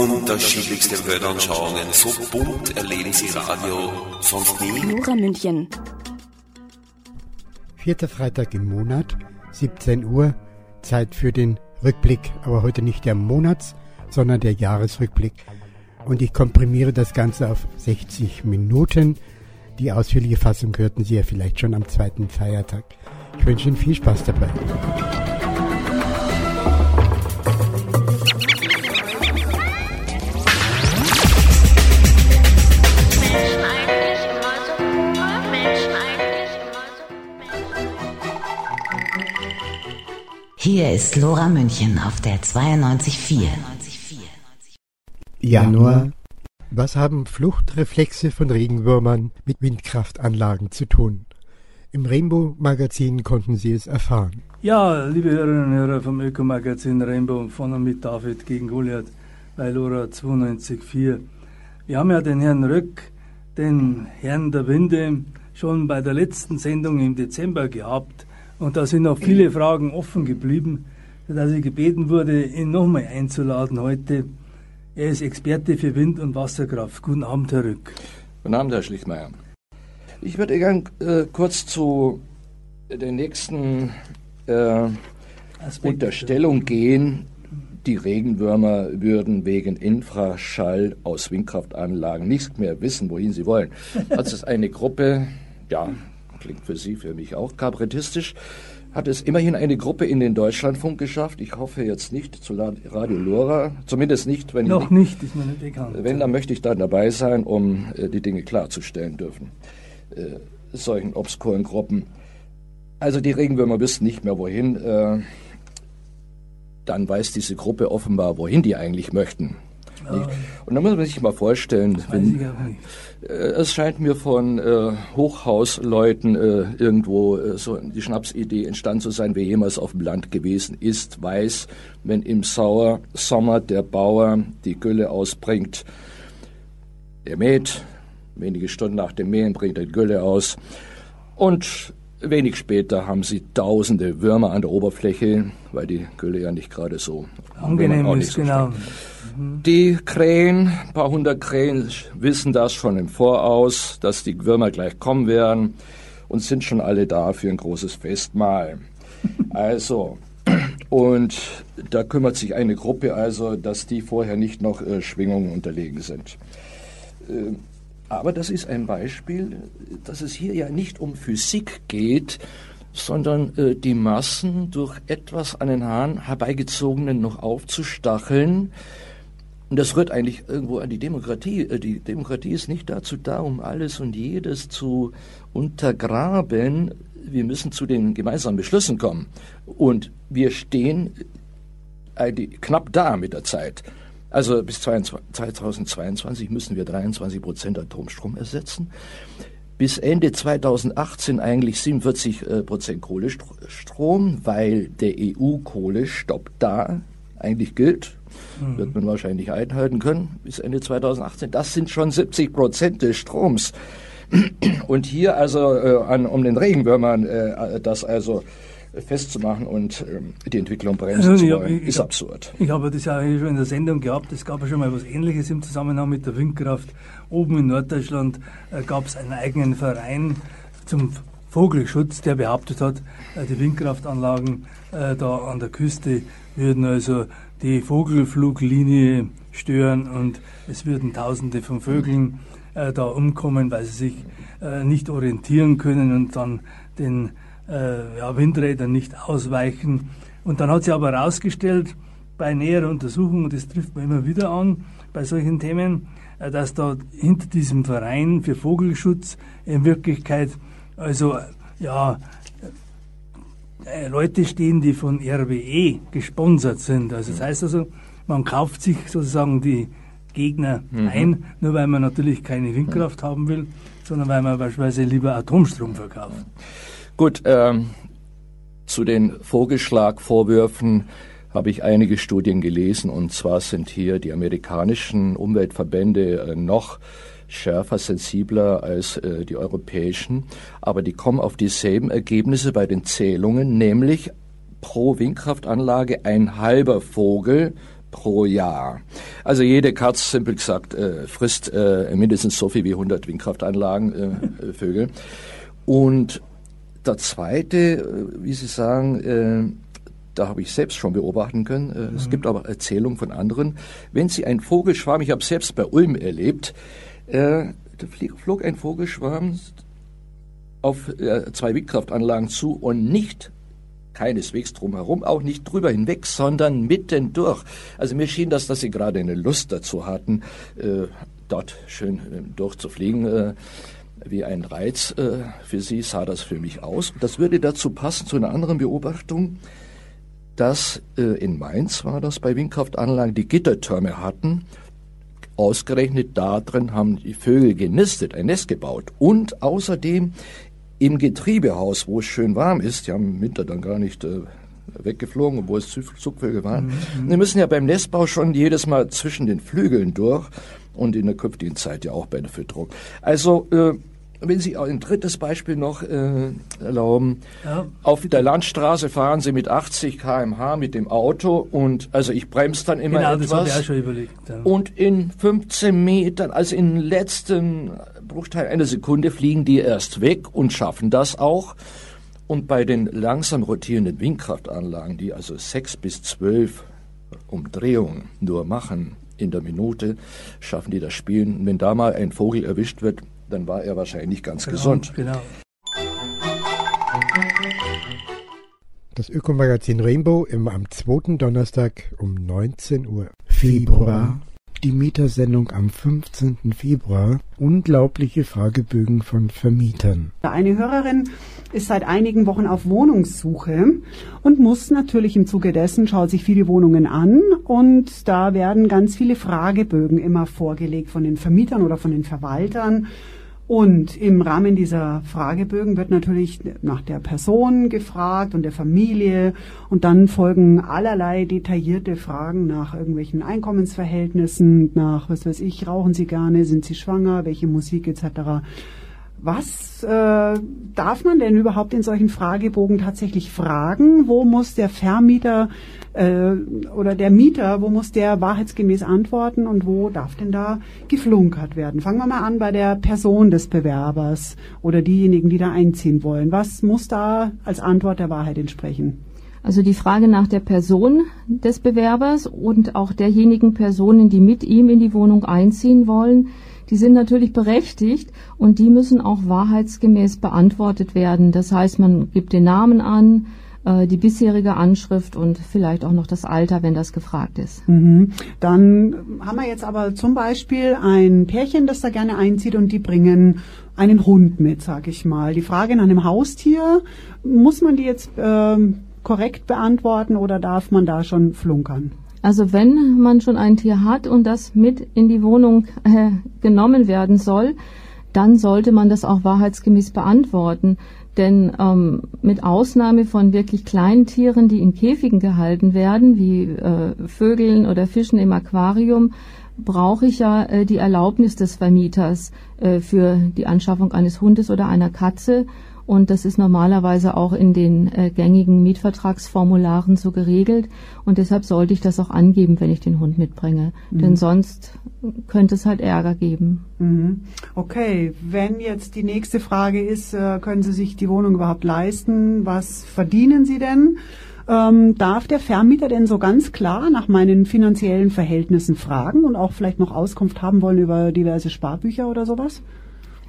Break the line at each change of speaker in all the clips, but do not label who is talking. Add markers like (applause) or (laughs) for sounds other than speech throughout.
Unterschiedlichste Weltanschauungen, so bunt erleben Sie Radio sonst nie.
Nora München.
Vierter Freitag im Monat, 17 Uhr, Zeit für den Rückblick, aber heute nicht der Monats, sondern der Jahresrückblick. Und ich komprimiere das Ganze auf 60 Minuten. Die ausführliche Fassung hörten Sie ja vielleicht schon am zweiten Feiertag. Ich wünsche Ihnen viel Spaß dabei.
Hier ist Lora München auf der 92.4.
Januar. Was haben Fluchtreflexe von Regenwürmern mit Windkraftanlagen zu tun? Im Rainbow-Magazin konnten Sie es erfahren.
Ja, liebe Hörerinnen und Hörer vom Ökomagazin Rainbow von und mit David gegen Goliath bei Lora 92.4. Wir haben ja den Herrn Röck, den Herrn der Winde, schon bei der letzten Sendung im Dezember gehabt. Und da sind noch viele Fragen offen geblieben, sodass ich gebeten wurde, ihn nochmal einzuladen heute. Er ist Experte für Wind- und Wasserkraft. Guten Abend, Herr Rück.
Guten Abend, Herr Schlichtmeier. Ich würde gern äh, kurz zu der nächsten äh, Unterstellung gehen. Die Regenwürmer würden wegen Infraschall aus Windkraftanlagen nicht mehr wissen, wohin sie wollen. (laughs) Das ist eine Gruppe, ja, klingt für Sie, für mich auch kabarettistisch, hat es immerhin eine Gruppe in den Deutschlandfunk geschafft. Ich hoffe jetzt nicht zu Radio Lora, zumindest nicht, wenn
Noch
ich
nicht, ist mir nicht bekannt.
Wenn, dann möchte ich dann dabei sein, um äh, die Dinge klarzustellen dürfen. Äh, solchen obskuren Gruppen. Also die Regenwürmer wissen nicht mehr wohin. Äh, dann weiß diese Gruppe offenbar, wohin die eigentlich möchten. Ja. Und da muss man sich mal vorstellen, wenn, äh, es scheint mir von äh, Hochhausleuten äh, irgendwo äh, so die Schnapsidee entstanden zu sein, wer jemals auf dem Land gewesen ist, weiß, wenn im Sauer Sommer der Bauer die Gülle ausbringt, er mäht, wenige Stunden nach dem Mähen bringt er die Gülle aus und Wenig später haben sie tausende Würmer an der Oberfläche, weil die Gülle ja nicht gerade so
angenehm ist, so genau.
Die Krähen, ein paar hundert Krähen wissen das schon im Voraus, dass die Würmer gleich kommen werden und sind schon alle da für ein großes Festmahl. (laughs) Also, und da kümmert sich eine Gruppe also, dass die vorher nicht noch äh, Schwingungen unterlegen sind. Äh, aber das ist ein Beispiel, dass es hier ja nicht um Physik geht, sondern äh, die Massen durch etwas an den Haaren herbeigezogenen noch aufzustacheln. Und das rührt eigentlich irgendwo an die Demokratie. Äh, die Demokratie ist nicht dazu da, um alles und jedes zu untergraben. Wir müssen zu den gemeinsamen Beschlüssen kommen. Und wir stehen knapp da mit der Zeit. Also bis 2022 müssen wir 23 Prozent Atomstrom ersetzen. Bis Ende 2018 eigentlich 47 äh, Prozent Kohlestrom, weil der EU-Kohlestopp da eigentlich gilt. Mhm. Wird man wahrscheinlich einhalten können bis Ende 2018. Das sind schon 70 Prozent des Stroms. (clears throat) Und hier also äh, an, um den Regenwürmern äh, das also festzumachen und ähm, die Entwicklung bremsen also, zu wollen, ist absurd.
Ich habe das ja schon in der Sendung gehabt. Es gab ja schon mal etwas Ähnliches im Zusammenhang mit der Windkraft. Oben in Norddeutschland äh, gab es einen eigenen Verein zum Vogelschutz, der behauptet hat, äh, die Windkraftanlagen äh, da an der Küste würden also die Vogelfluglinie stören und es würden Tausende von Vögeln äh, da umkommen, weil sie sich äh, nicht orientieren können und dann den äh, ja, Windrädern nicht ausweichen. Und dann hat sich aber herausgestellt, bei näherer Untersuchung, und das trifft man immer wieder an, bei solchen Themen, äh, dass da hinter diesem Verein für Vogelschutz in Wirklichkeit also ja Leute stehen, die von RWE gesponsert sind. Also das heißt also, man kauft sich sozusagen die Gegner mhm. ein, nur weil man natürlich keine Windkraft haben will, sondern weil man beispielsweise lieber Atomstrom verkauft.
Gut, ähm, zu den Vorgeschlagvorwürfen habe ich einige Studien gelesen und zwar sind hier die amerikanischen Umweltverbände äh, noch schärfer, sensibler als äh, die europäischen, aber die kommen auf dieselben Ergebnisse bei den Zählungen, nämlich pro Windkraftanlage ein halber Vogel pro Jahr. Also jede Katz, simpel gesagt, äh, frisst äh, mindestens so viel wie 100 Windkraftanlagen, äh, Vögel. Und der zweite, wie Sie sagen, da habe ich selbst schon beobachten können. Äh, mhm. Es gibt aber Erzählungen von anderen. Wenn Sie einen Vogelschwarm, ich habe selbst bei Ulm erlebt, äh, da flog ein Vogelschwarm auf äh, zwei Windkraftanlagen zu und nicht keineswegs drumherum, auch nicht drüber hinweg, sondern mitten durch. Also mir schien das, dass sie gerade eine Lust dazu hatten, äh, dort schön äh, durchzufliegen. Äh, wie ein Reiz äh, für sie sah das für mich aus. Das würde dazu passen zu einer anderen Beobachtung, dass äh, in Mainz war das bei Windkraftanlagen die Gittertürme hatten. Ausgerechnet da drin haben die Vögel genistet, ein Nest gebaut. Und außerdem im Getriebehaus, wo es schön warm ist, die haben im Winter dann gar nicht äh, weggeflogen, obwohl es Zugvögel waren. Mhm. Die müssen ja beim Nestbau schon jedes Mal zwischen den Flügeln durch und in der künftigen Zeit ja auch bei der Fütterung. Also äh, wenn Sie ein drittes Beispiel noch äh, erlauben. Ja. Auf der Landstraße fahren Sie mit 80 km/h mit dem Auto und also ich bremse dann immer genau, etwas. Das ich auch schon überlegt. Ja. Und in 15 Metern, also in den letzten Bruchteil einer Sekunde fliegen die erst weg und schaffen das auch. Und bei den langsam rotierenden Windkraftanlagen, die also sechs bis zwölf Umdrehungen nur machen in der Minute, schaffen die das Spielen. Und wenn da mal ein Vogel erwischt wird, dann war er wahrscheinlich ganz genau, gesund. Genau.
Das Ökomagazin Rainbow immer am zweiten Donnerstag um 19 Uhr. Februar. Die Mietersendung am 15. Februar. Unglaubliche Fragebögen von Vermietern.
Eine Hörerin ist seit einigen Wochen auf Wohnungssuche und muss natürlich im Zuge dessen, schaut sich viele Wohnungen an und da werden ganz viele Fragebögen immer vorgelegt von den Vermietern oder von den Verwaltern und im Rahmen dieser Fragebögen wird natürlich nach der Person gefragt und der Familie und dann folgen allerlei detaillierte Fragen nach irgendwelchen Einkommensverhältnissen, nach, was weiß ich, rauchen Sie gerne, sind Sie schwanger, welche Musik etc. Was äh, darf man denn überhaupt in solchen Fragebogen tatsächlich fragen? Wo muss der Vermieter äh, oder der Mieter, wo muss der wahrheitsgemäß antworten und wo darf denn da geflunkert werden? Fangen wir mal an bei der Person des Bewerbers oder diejenigen, die da einziehen wollen. Was muss da als Antwort der Wahrheit entsprechen?
Also die Frage nach der Person des Bewerbers und auch derjenigen Personen, die mit ihm in die Wohnung einziehen wollen, die sind natürlich berechtigt und die müssen auch wahrheitsgemäß beantwortet werden. Das heißt, man gibt den Namen an, die bisherige Anschrift und vielleicht auch noch das Alter, wenn das gefragt ist.
Mhm. Dann haben wir jetzt aber zum Beispiel ein Pärchen, das da gerne einzieht und die bringen einen Hund mit, sag ich mal. Die Frage nach einem Haustier, muss man die jetzt äh, korrekt beantworten oder darf man da schon flunkern?
Also wenn man schon ein Tier hat und das mit in die Wohnung äh, genommen werden soll, dann sollte man das auch wahrheitsgemäß beantworten. Denn ähm, mit Ausnahme von wirklich kleinen Tieren, die in Käfigen gehalten werden, wie äh, Vögeln oder Fischen im Aquarium, brauche ich ja äh, die Erlaubnis des Vermieters äh, für die Anschaffung eines Hundes oder einer Katze. Und das ist normalerweise auch in den äh, gängigen Mietvertragsformularen so geregelt. Und deshalb sollte ich das auch angeben, wenn ich den Hund mitbringe. Mhm. Denn sonst könnte es halt Ärger geben.
Mhm. Okay, wenn jetzt die nächste Frage ist, äh, können Sie sich die Wohnung überhaupt leisten? Was verdienen Sie denn? Ähm, darf der Vermieter denn so ganz klar nach meinen finanziellen Verhältnissen fragen und auch vielleicht noch Auskunft haben wollen über diverse Sparbücher oder sowas?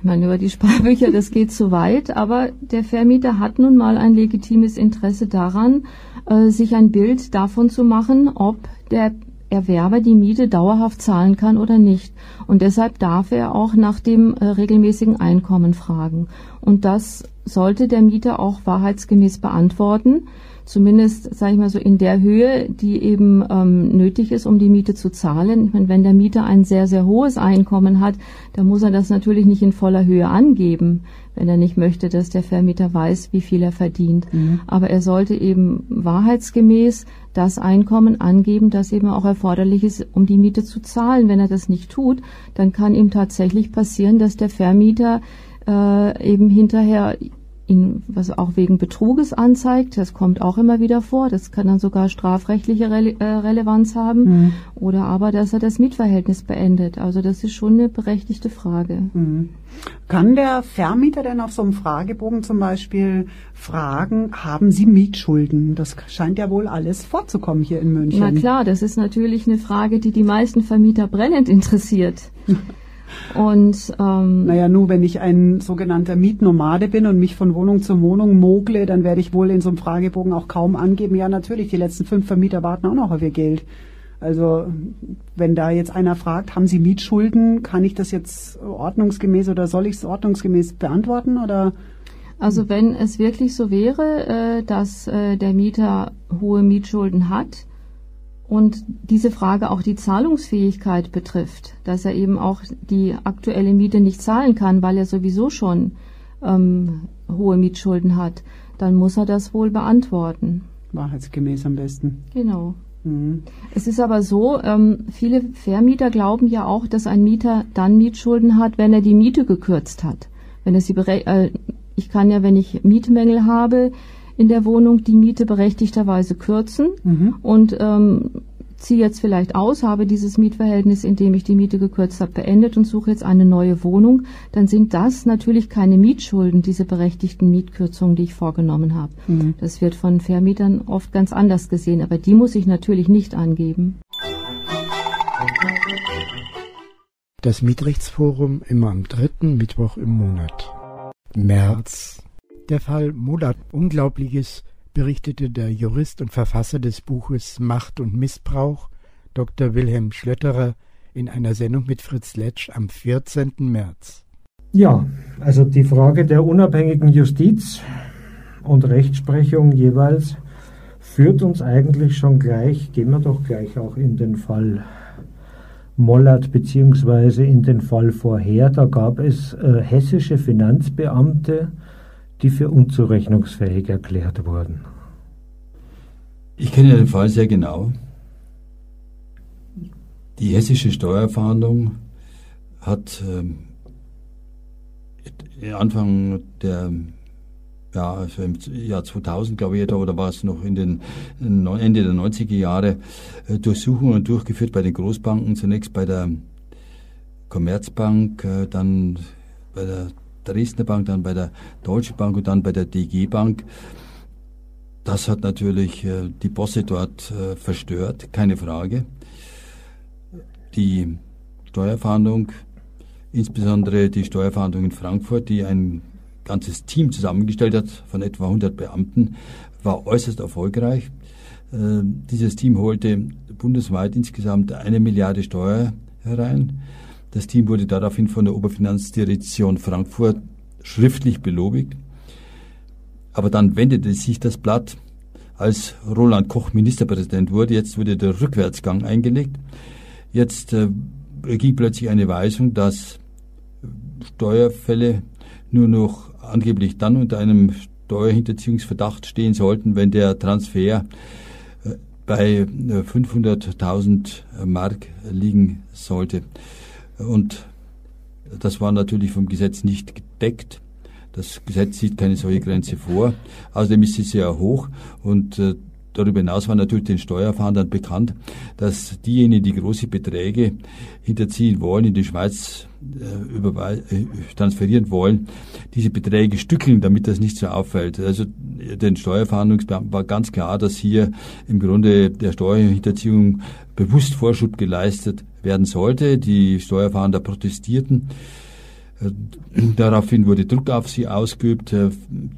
Ich meine, über die Sparbücher, das geht zu weit, aber der Vermieter hat nun mal ein legitimes Interesse daran, äh, sich ein Bild davon zu machen, ob der Erwerber die Miete dauerhaft zahlen kann oder nicht. Und deshalb darf er auch nach dem äh, regelmäßigen Einkommen fragen. Und das sollte der Mieter auch wahrheitsgemäß beantworten. Zumindest, sage ich mal so, in der Höhe, die eben ähm, nötig ist, um die Miete zu zahlen. Ich meine, wenn der Mieter ein sehr, sehr hohes Einkommen hat, dann muss er das natürlich nicht in voller Höhe angeben, wenn er nicht möchte, dass der Vermieter weiß, wie viel er verdient. Mhm. Aber er sollte eben wahrheitsgemäß das Einkommen angeben, das eben auch erforderlich ist, um die Miete zu zahlen. Wenn er das nicht tut, dann kann ihm tatsächlich passieren, dass der Vermieter äh, eben hinterher ihn, was auch wegen Betruges anzeigt. Das kommt auch immer wieder vor. Das kann dann sogar strafrechtliche Rele äh, Relevanz haben. Mhm. Oder aber, dass er das Mietverhältnis beendet. Also das ist schon eine berechtigte Frage. Mhm.
Kann der Vermieter denn auf so einem Fragebogen zum Beispiel fragen, haben Sie Mietschulden? Das scheint ja wohl alles vorzukommen hier in München.
Na klar, das ist natürlich eine Frage, die die meisten Vermieter brennend interessiert. (laughs) Und ähm,
naja, nur wenn ich ein sogenannter Mietnomade bin und mich von Wohnung zu Wohnung mogle, dann werde ich wohl in so einem Fragebogen auch kaum angeben. Ja, natürlich, die letzten fünf Vermieter warten auch noch auf ihr Geld. Also wenn da jetzt einer fragt, haben Sie Mietschulden, kann ich das jetzt ordnungsgemäß oder soll ich es ordnungsgemäß beantworten oder?
Also wenn es wirklich so wäre, äh, dass äh, der Mieter hohe Mietschulden hat, und diese Frage auch die Zahlungsfähigkeit betrifft, dass er eben auch die aktuelle Miete nicht zahlen kann, weil er sowieso schon ähm, hohe Mietschulden hat, dann muss er das wohl beantworten.
Wahrheitsgemäß am besten.
Genau. Mhm. Es ist aber so, ähm, viele Vermieter glauben ja auch, dass ein Mieter dann Mietschulden hat, wenn er die Miete gekürzt hat. Wenn er sie äh, ich kann ja, wenn ich Mietmängel habe, in der Wohnung die Miete berechtigterweise kürzen mhm. und ähm, ziehe jetzt vielleicht aus, habe dieses Mietverhältnis, in dem ich die Miete gekürzt habe, beendet und suche jetzt eine neue Wohnung, dann sind das natürlich keine Mietschulden, diese berechtigten Mietkürzungen, die ich vorgenommen habe. Mhm. Das wird von Vermietern oft ganz anders gesehen, aber die muss ich natürlich nicht angeben.
Das Mietrechtsforum immer am dritten Mittwoch im Monat. März der Fall Mulat Unglaubliches berichtete der Jurist und Verfasser des Buches Macht und Missbrauch, Dr. Wilhelm Schlötterer, in einer Sendung mit Fritz Letsch am 14. März.
Ja, also die Frage der unabhängigen Justiz und Rechtsprechung jeweils führt uns eigentlich schon gleich, gehen wir doch gleich auch in den Fall Mollert beziehungsweise in den Fall vorher. Da gab es äh, hessische Finanzbeamte, die für unzurechnungsfähig erklärt wurden.
Ich kenne den Fall sehr genau. Die hessische Steuerfahndung hat äh, Anfang der ja, also im Jahr 2000, glaube ich, oder war es noch in den Ende der 90er Jahre, äh, Durchsuchungen durchgeführt bei den Großbanken, zunächst bei der Commerzbank, äh, dann bei der Dresdner Bank, dann bei der Deutsche Bank und dann bei der DG Bank. Das hat natürlich äh, die Bosse dort äh, verstört, keine Frage. Die Steuerfahndung, insbesondere die Steuerfahndung in Frankfurt, die ein ganzes Team zusammengestellt hat von etwa 100 Beamten, war äußerst erfolgreich. Äh, dieses Team holte bundesweit insgesamt eine Milliarde Steuer herein. Das Team wurde daraufhin von der Oberfinanzdirektion Frankfurt schriftlich belobigt. Aber dann wendete sich das Blatt, als Roland Koch Ministerpräsident wurde. Jetzt wurde der Rückwärtsgang eingelegt. Jetzt äh, ging plötzlich eine Weisung, dass Steuerfälle nur noch angeblich dann unter einem Steuerhinterziehungsverdacht stehen sollten, wenn der Transfer äh, bei 500.000 äh, Mark liegen sollte. Und das war natürlich vom Gesetz nicht gedeckt. Das Gesetz sieht keine solche Grenze vor. Außerdem ist sie sehr hoch und äh, Darüber hinaus war natürlich den Steuerfahndern bekannt, dass diejenigen, die große Beträge hinterziehen wollen, in die Schweiz äh, äh, transferieren wollen, diese Beträge stückeln, damit das nicht so auffällt. Also den Steuerfahndungsbeamten war ganz klar, dass hier im Grunde der Steuerhinterziehung bewusst Vorschub geleistet werden sollte. Die Steuerfahnder protestierten. Äh, daraufhin wurde Druck auf sie ausgeübt. Äh,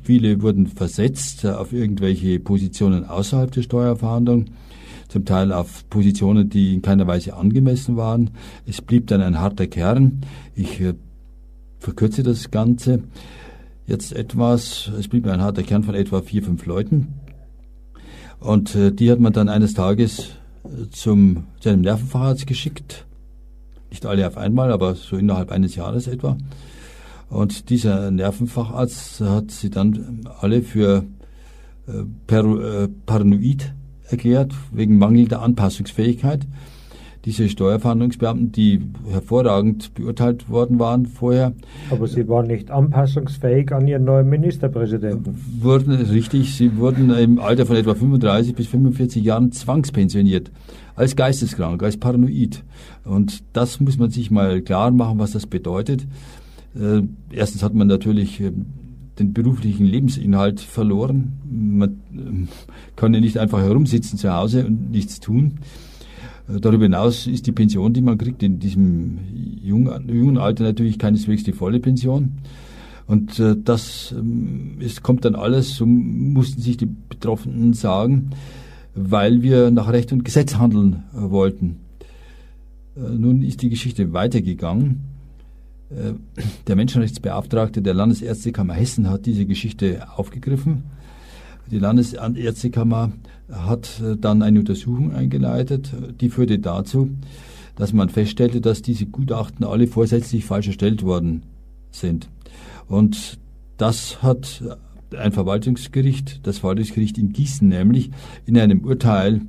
viele wurden versetzt äh, auf irgendwelche Positionen außerhalb der Steuerverhandlung, zum Teil auf Positionen, die in keiner Weise angemessen waren. Es blieb dann ein harter Kern. Ich verkürze das Ganze jetzt etwas. Es blieb ein harter Kern von etwa vier, fünf Leuten. Und die hat man dann eines Tages zum, zu einem Nervenfacharzt geschickt. Nicht alle auf einmal, aber so innerhalb eines Jahres etwa. Und dieser Nervenfacharzt hat sie dann alle für äh, per, äh, paranoid erklärt, wegen mangelnder Anpassungsfähigkeit. Diese Steuerverhandlungsbeamten, die hervorragend beurteilt worden waren vorher.
Aber sie waren nicht anpassungsfähig an ihren neuen Ministerpräsidenten.
Wurden, richtig, sie wurden im Alter von etwa 35 bis 45 Jahren zwangspensioniert. Als geisteskrank, als paranoid. Und das muss man sich mal klar machen, was das bedeutet. Äh, erstens hat man natürlich äh, den beruflichen Lebensinhalt verloren. Man äh, kann ja nicht einfach herumsitzen zu Hause und nichts tun. Äh, darüber hinaus ist die Pension, die man kriegt, in diesem jungen, Alter natürlich keineswegs die volle Pension. Und äh, das ähm, es kommt dann alles, so mussten sich die Betroffenen sagen, weil wir nach Recht und Gesetz handeln äh, wollten. Nun ist die Geschichte weitergegangen. Der Menschenrechtsbeauftragte der Landesärztekammer Hessen hat diese Geschichte aufgegriffen. Die Landesärztekammer hat äh, dann eine Untersuchung eingeleitet, die führte dazu, dass man feststellte, dass diese Gutachten alle vorsätzlich falsch erstellt worden sind. Und das hat ein Verwaltungsgericht, das Verwaltungsgericht in Gießen nämlich, in einem Urteil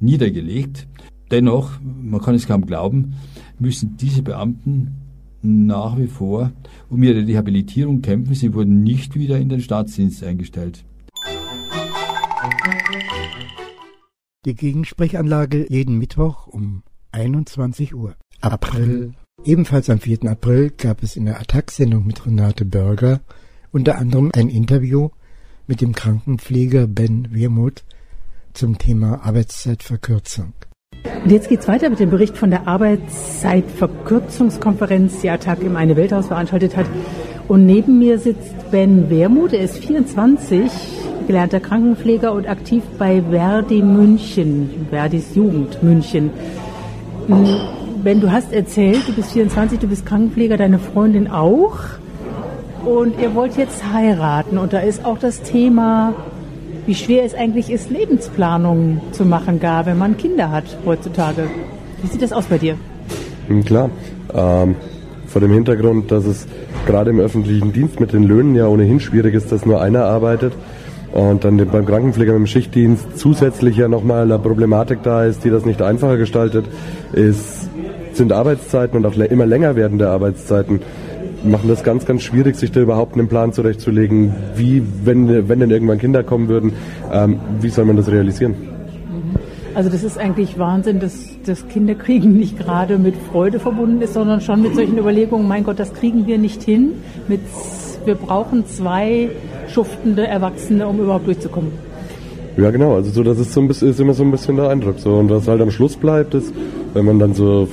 niedergelegt. Dennoch, man kann es kaum glauben, müssen diese Beamten nach wie vor um ihre Rehabilitierung kämpfen. Sie wurden nicht wieder in den Staatsdienst eingestellt.
Die Gegensprechanlage jeden Mittwoch um 21 Uhr. April. Ebenfalls am 4. April gab es in der Attack-Sendung mit Renate Börger unter anderem ein Interview mit dem Krankenpfleger Ben Wermuth zum Thema Arbeitszeitverkürzung.
Und jetzt geht's weiter mit dem Bericht von der Arbeitszeitverkürzungskonferenz, die Attac im Eine Welthaus veranstaltet hat. Und neben mir sitzt Ben Wermuth, er ist 24, gelernter Krankenpfleger und aktiv bei Verdi München, Verdis Jugend München. Ben, du hast erzählt, du bist 24, du bist Krankenpfleger, deine Freundin auch. Und ihr wollt jetzt heiraten. Und da ist auch das Thema wie schwer es eigentlich ist, Lebensplanungen zu machen, gar wenn man Kinder hat heutzutage. Wie sieht das aus bei dir?
Hm, klar. Ähm, vor dem Hintergrund, dass es gerade im öffentlichen Dienst mit den Löhnen ja ohnehin schwierig ist, dass nur einer arbeitet und dann beim Krankenpfleger mit dem Schichtdienst zusätzlich ja nochmal eine Problematik da ist, die das nicht einfacher gestaltet, ist, sind Arbeitszeiten und auch immer länger werdende Arbeitszeiten machen das ganz, ganz schwierig, sich da überhaupt einen Plan zurechtzulegen, wie, wenn, wenn denn irgendwann Kinder kommen würden, ähm, wie soll man das realisieren? Mhm.
Also das ist eigentlich Wahnsinn, dass das Kinderkriegen nicht gerade mit Freude verbunden ist, sondern schon mit solchen Überlegungen, mein Gott, das kriegen wir nicht hin. Mit, wir brauchen zwei schuftende Erwachsene, um überhaupt durchzukommen.
Ja, genau. Also so, das ist so ein bisschen, ist immer so ein bisschen der Eindruck. So und was halt am Schluss bleibt, ist, wenn man dann so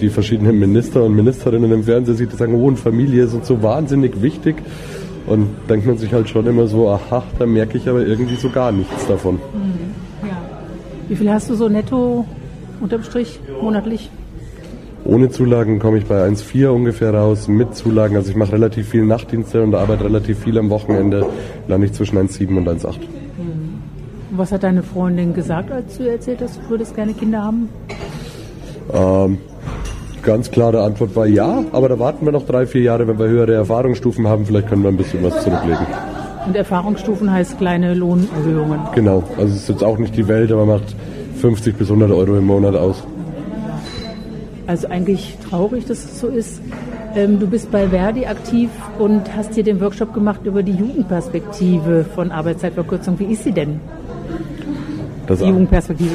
die verschiedenen Minister und Ministerinnen im Fernsehen sieht, die sagen, oh, und Familie ist uns so wahnsinnig wichtig. Und denkt man sich halt schon immer so, aha, da merke ich aber irgendwie so gar nichts davon. Mhm.
Ja. Wie viel hast du so netto unterm Strich monatlich?
Ohne Zulagen komme ich bei 1,4 ungefähr raus. Mit Zulagen, also ich mache relativ viel Nachtdienste und arbeite relativ viel am Wochenende, lande ich zwischen 1,7 und 1,8.
Was hat deine Freundin gesagt, als du erzählt hast, du würdest gerne Kinder haben?
Ähm, ganz klare Antwort war ja, aber da warten wir noch drei, vier Jahre, wenn wir höhere Erfahrungsstufen haben, vielleicht können wir ein bisschen was zurücklegen.
Und Erfahrungsstufen heißt kleine Lohnerhöhungen?
Genau, also es ist jetzt auch nicht die Welt, aber macht 50 bis 100 Euro im Monat aus.
Also eigentlich traurig, dass es so ist. Ähm, du bist bei Verdi aktiv und hast hier den Workshop gemacht über die Jugendperspektive von Arbeitszeitverkürzung. Wie ist sie denn?
Das die Jugendperspektive.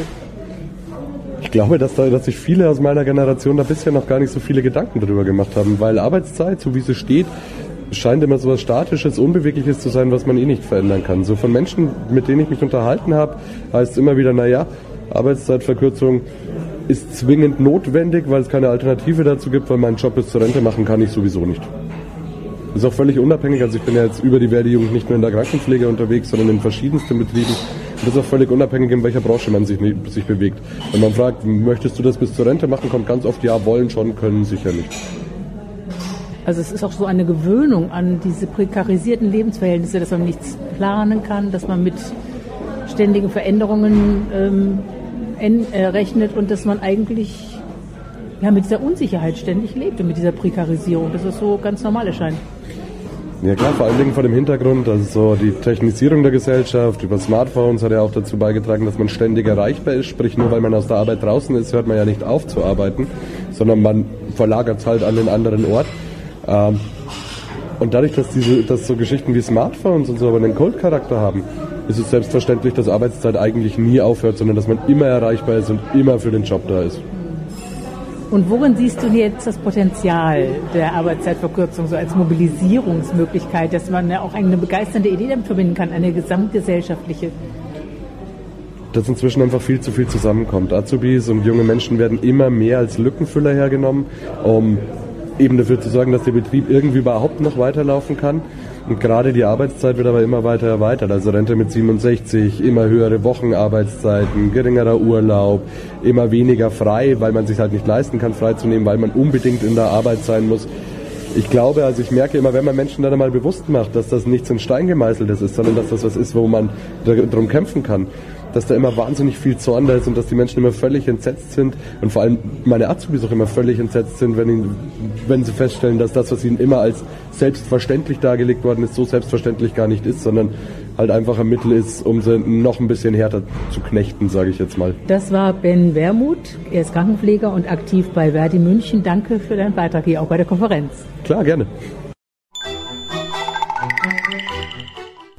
Ich glaube, dass, da, dass sich viele aus meiner Generation da bisher noch gar nicht so viele Gedanken darüber gemacht haben, weil Arbeitszeit, so wie sie steht, scheint immer so was Statisches, Unbewegliches zu sein, was man eh nicht verändern kann. So von Menschen, mit denen ich mich unterhalten habe, heißt es immer wieder, naja, Arbeitszeitverkürzung ist zwingend notwendig, weil es keine Alternative dazu gibt, weil mein Job bis zur Rente machen kann ich sowieso nicht. Ist auch völlig unabhängig, also ich bin ja jetzt über die Werdejugend nicht nur in der Krankenpflege unterwegs, sondern in verschiedensten Betrieben das ist auch völlig unabhängig, in welcher Branche man sich, sich bewegt. Wenn man fragt, möchtest du das bis zur Rente machen, kommt ganz oft ja, wollen schon, können sicher nicht.
Also es ist auch so eine Gewöhnung an diese prekarisierten Lebensverhältnisse, dass man nichts planen kann, dass man mit
ständige Veränderungen ähm, äh, rechnet und dass man eigentlich ja, mit dieser Unsicherheit ständig lebt und mit dieser Prekarisierung, dass es so ganz normal erscheint.
Ja klar, vor allen Dingen vor dem Hintergrund, also so die Technisierung der Gesellschaft über Smartphones hat ja auch dazu beigetragen, dass man ständig erreichbar ist. Sprich, nur weil man aus der Arbeit draußen ist, hört man ja nicht auf zu arbeiten, sondern man verlagert es halt an den anderen Ort. Ähm, und dadurch, dass, diese, dass so Geschichten wie Smartphones und so aber einen Kultcharakter haben, ist es selbstverständlich, dass Arbeitszeit eigentlich nie aufhört, sondern dass man immer erreichbar ist und immer für den Job da ist.
Und worin siehst du jetzt das Potenzial der Arbeitszeitverkürzung so als Mobilisierungsmöglichkeit, dass man ja auch eine begeisternde Idee damit verbinden kann, eine gesamtgesellschaftliche?
Dass inzwischen einfach viel zu viel zusammenkommt. Azubis und junge Menschen werden immer mehr als Lückenfüller hergenommen, um eben dafür zu sorgen, dass der Betrieb irgendwie überhaupt noch weiterlaufen kann. Und gerade die Arbeitszeit wird aber immer weiter erweitert. Also Rente mit 67, immer höhere Wochenarbeitszeiten, geringerer Urlaub, immer weniger frei, weil man sich halt nicht leisten kann, freizunehmen, weil man unbedingt in der Arbeit sein muss. Ich glaube, also ich merke immer, wenn man Menschen dann einmal bewusst macht, dass das nichts in Stein gemeißeltes ist, sondern dass das was ist, wo man darum kämpfen kann, dass da immer wahnsinnig viel Zorn da ist und dass die Menschen immer völlig entsetzt sind und vor allem meine Azubis auch immer völlig entsetzt sind, wenn, ihnen, wenn sie feststellen, dass das, was ihnen immer als selbstverständlich dargelegt worden ist, so selbstverständlich gar nicht ist, sondern halt einfach ein Mittel ist, um sie noch ein bisschen härter zu knechten, sage ich jetzt mal.
Das war Ben Wermuth, er ist Krankenpfleger und aktiv bei Verdi München. Danke für deinen Beitrag hier auch bei der Konferenz.
Klar, gerne.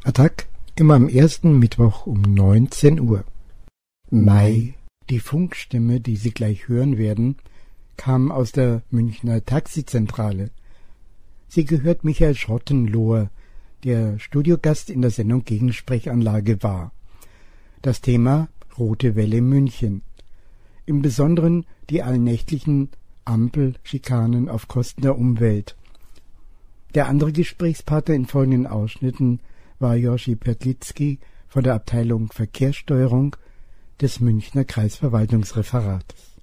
Attack immer am ersten Mittwoch um 19 Uhr. Mai. Die Funkstimme, die Sie gleich hören werden, kam aus der Münchner Taxizentrale. Sie gehört Michael Schrottenlohr, der Studiogast in der Sendung Gegensprechanlage war. Das Thema Rote Welle München. Im Besonderen die allnächtlichen Ampelschikanen auf Kosten der Umwelt. Der andere Gesprächspartner in folgenden Ausschnitten war Joshi Petlitzky von der Abteilung Verkehrssteuerung des Münchner Kreisverwaltungsreferates.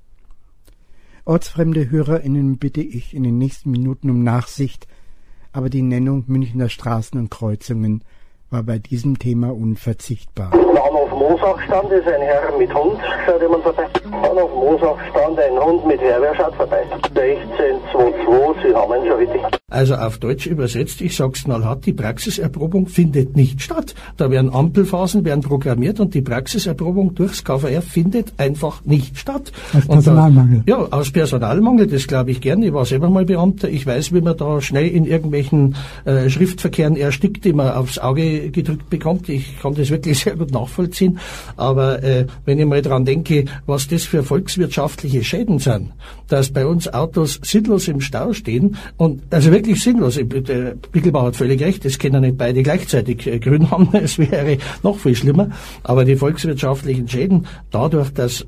Ortsfremde HörerInnen bitte ich in den nächsten Minuten um Nachsicht, aber die Nennung Münchner Straßen und Kreuzungen war bei diesem Thema unverzichtbar.
Bahnhof Moosach stand ist ein Herr mit Hund, schaut jemand vorbei. Bahnhof Moosach stand ein Hund mit Herr, wer schaut vorbei? 1622, Sie haben ihn schon richtig.
Also auf Deutsch übersetzt, ich sag's knallhart, die Praxiserprobung findet nicht statt. Da werden Ampelphasen werden programmiert und die Praxiserprobung durchs KVR findet einfach nicht statt.
Aus Personalmangel.
Da, ja, aus Personalmangel, das glaube ich gerne. Ich war selber mal Beamter. Ich weiß, wie man da schnell in irgendwelchen äh, Schriftverkehren erstickt, die man aufs Auge gedrückt bekommt. Ich kann das wirklich (laughs) sehr gut nachvollziehen. Aber äh, wenn ich mal dran denke, was das für volkswirtschaftliche Schäden sind, dass bei uns Autos sinnlos im Stau stehen und also wirklich sinnlos. Der Pickelbauer hat völlig recht, es können nicht beide gleichzeitig äh, grün (laughs) haben, es wäre noch viel schlimmer. Aber die volkswirtschaftlichen Schäden dadurch, dass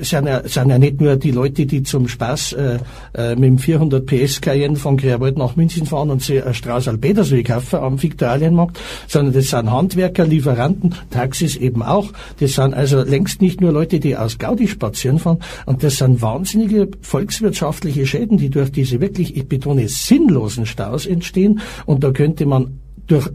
sind ja, sind ja nicht nur die Leute, die zum Spaß äh, äh, mit dem 400 PS Cayenne von Querwald nach München fahren und sich eine Straße Petersweg kaufen am Viktualienmarkt, sondern das sind Handwerker, Lieferanten, Taxis eben auch. Das sind also längst nicht nur Leute, die aus Gaudi spazieren fahren und das sind wahnsinnige volkswirtschaftliche Schäden, die durch diese wirklich, ich betone, sinnlosen Staus entstehen und da könnte man durch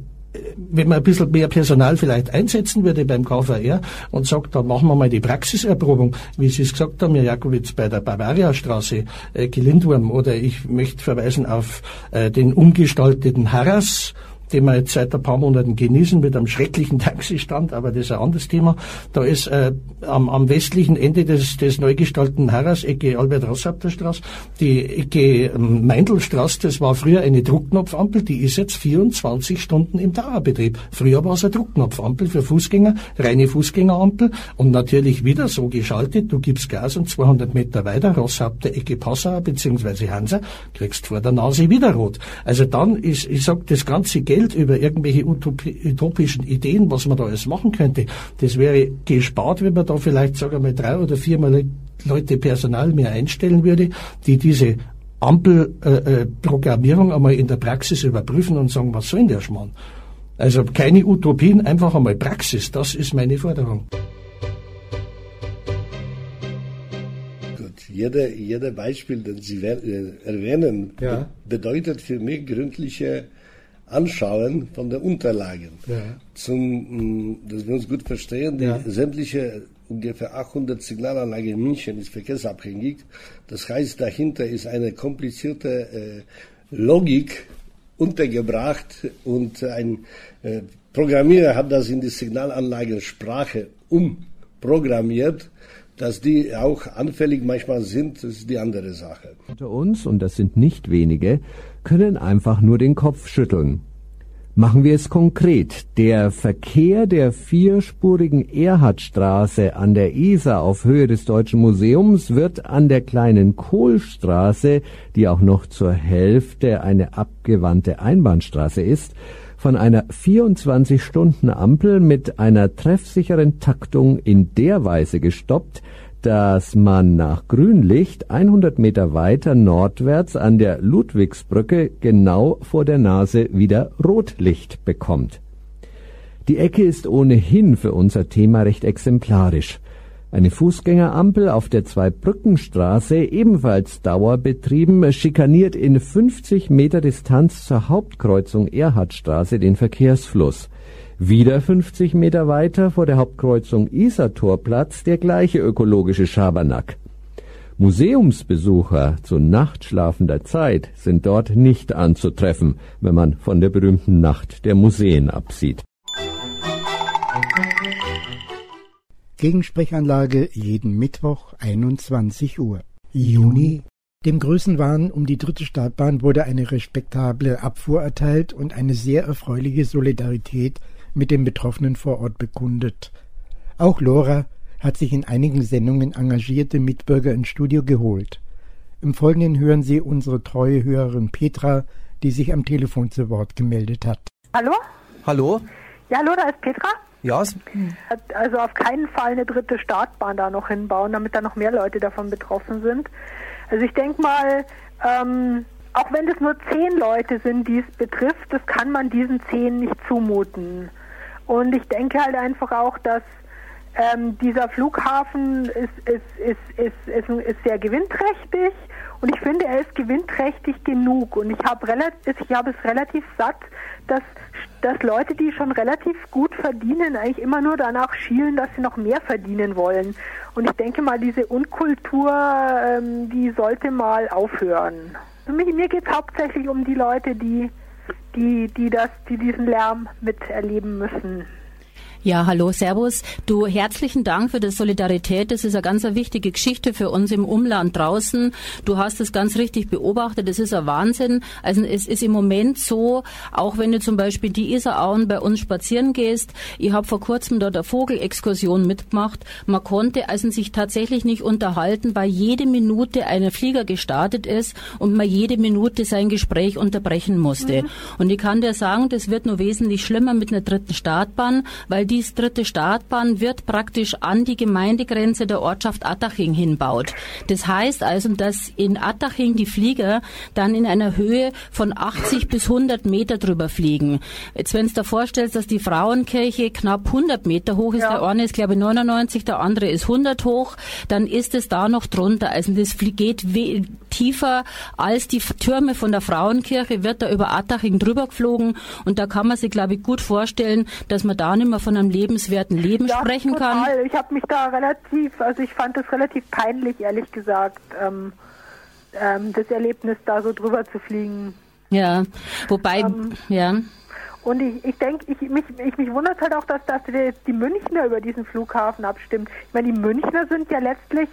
wenn man ein bisschen mehr Personal vielleicht einsetzen würde beim KVR und sagt, dann machen wir mal die Praxiserprobung, wie Sie es gesagt haben, Herr Jakowitz, bei der Bavariastraße, äh, Gelindwurm, oder ich möchte verweisen auf äh, den umgestalteten Harras, den wir jetzt seit ein paar Monaten genießen mit einem schrecklichen (laughs) Taxistand, aber das ist ein anderes Thema. Da ist äh, am, am westlichen Ende des, des neu gestalteten Harras, Ecke Albert-Rossapter-Straße, die Ecke ähm, Meindelstraße, das war früher eine Druckknopfampel, die ist jetzt 24 Stunden im Dauerbetrieb. Früher war es eine Druckknopfampel für Fußgänger, reine Fußgängerampel und natürlich wieder so geschaltet, du gibst Gas und 200 Meter weiter, Rossapter, Ecke Passauer bzw. Hansa, kriegst vor der Nase wieder rot. Also dann ist, ich sag, das ganze Geld Geld über irgendwelche utopischen Ideen, was man da alles machen könnte, das wäre gespart, wenn man da vielleicht, sagen wir mal, drei oder viermal Leute Personal mehr einstellen würde, die diese Ampelprogrammierung äh, einmal in der Praxis überprüfen und sagen, was soll denn der Schmarrn? Also keine Utopien, einfach einmal Praxis, das ist meine Forderung.
jeder, jeder Beispiel, den Sie äh, erwähnen, ja. bedeutet für mich gründliche Anschauen von den Unterlagen. Ja. Zum, dass wir uns gut verstehen, die ja. sämtliche ungefähr 800 Signalanlage in München ist verkehrsabhängig. Das heißt, dahinter ist eine komplizierte äh, Logik untergebracht und ein äh, Programmierer hat das in die Signalanlagensprache umprogrammiert. Dass die auch anfällig manchmal sind, ist die andere Sache.
Unter uns, und das sind nicht wenige, können einfach nur den Kopf schütteln. Machen wir es konkret. Der Verkehr der vierspurigen Erhardstraße an der Isar auf Höhe des Deutschen Museums wird an der kleinen Kohlstraße, die auch noch zur Hälfte eine abgewandte Einbahnstraße ist, von einer 24-Stunden-Ampel mit einer treffsicheren Taktung in der Weise gestoppt, dass man nach Grünlicht 100 Meter weiter nordwärts an der Ludwigsbrücke genau vor der Nase wieder Rotlicht bekommt. Die Ecke ist ohnehin für unser Thema recht exemplarisch. Eine Fußgängerampel auf der Zweibrückenstraße, ebenfalls dauerbetrieben, schikaniert in 50 Meter Distanz zur Hauptkreuzung Erhardstraße den Verkehrsfluss. Wieder 50 Meter weiter vor der Hauptkreuzung Isartorplatz der gleiche ökologische Schabernack. Museumsbesucher zu nachtschlafender Zeit sind dort nicht anzutreffen, wenn man von der berühmten Nacht der Museen absieht.
Gegensprechanlage jeden Mittwoch 21 Uhr. Juni. Dem Größenwahn um die dritte Startbahn wurde eine respektable Abfuhr erteilt und eine sehr erfreuliche Solidarität mit den Betroffenen vor Ort bekundet. Auch Lora hat sich in einigen Sendungen engagierte Mitbürger ins Studio geholt. Im Folgenden hören Sie unsere treue Hörerin Petra, die sich am Telefon zu Wort gemeldet hat.
Hallo?
Hallo?
Ja, hallo, da ist Petra.
Ja.
Also auf keinen Fall eine dritte Startbahn da noch hinbauen, damit da noch mehr Leute davon betroffen sind. Also ich denke mal, ähm, auch wenn es nur zehn Leute sind, die es betrifft, das kann man diesen zehn nicht zumuten. Und ich denke halt einfach auch, dass ähm, dieser Flughafen ist, ist, ist, ist, ist, ist sehr gewinnträchtig und ich finde, er ist gewinnträchtig genug. Und ich habe hab es relativ satt, dass, dass Leute, die schon relativ gut verdienen, eigentlich immer nur danach schielen, dass sie noch mehr verdienen wollen. Und ich denke mal, diese Unkultur, ähm, die sollte mal aufhören. Für mich, mir geht es hauptsächlich um die Leute, die die, die, das, die diesen Lärm miterleben müssen.
Ja, hallo, Servus. Du, herzlichen Dank für die Solidarität. Das ist eine ganz wichtige Geschichte für uns im Umland draußen. Du hast es ganz richtig beobachtet. Das ist ein Wahnsinn. Also es ist im Moment so, auch wenn du zum Beispiel die Isarauen bei uns spazieren gehst. Ich habe vor kurzem dort eine Vogelexkursion mitgemacht. Man konnte also sich tatsächlich nicht unterhalten, weil jede Minute ein Flieger gestartet ist und man jede Minute sein Gespräch unterbrechen musste. Mhm. Und ich kann dir sagen, das wird nur wesentlich schlimmer mit einer dritten Startbahn, weil die dies dritte Startbahn wird praktisch an die Gemeindegrenze der Ortschaft Attaching hinbaut. Das heißt also, dass in Attaching die Flieger dann in einer Höhe von 80 bis 100 Meter drüber fliegen. Jetzt, wenn du dir vorstellst, dass die Frauenkirche knapp 100 Meter hoch ist, ja. der eine ist glaube ich 99, der andere ist 100 hoch, dann ist es da noch drunter. Also das geht tiefer als die Türme von der Frauenkirche, wird da über Attaching drüber geflogen und da kann man sich glaube ich gut vorstellen, dass man da nicht mehr von einem lebenswerten Leben ja, sprechen total.
kann. Ich habe mich da relativ, also ich fand das relativ peinlich, ehrlich gesagt, ähm, ähm, das Erlebnis da so drüber zu fliegen.
Ja, wobei, ähm, ja.
Und ich, ich denke, ich, mich, ich, mich wundert halt auch, dass, dass die Münchner über diesen Flughafen abstimmt. Ich meine, die Münchner sind ja letztlich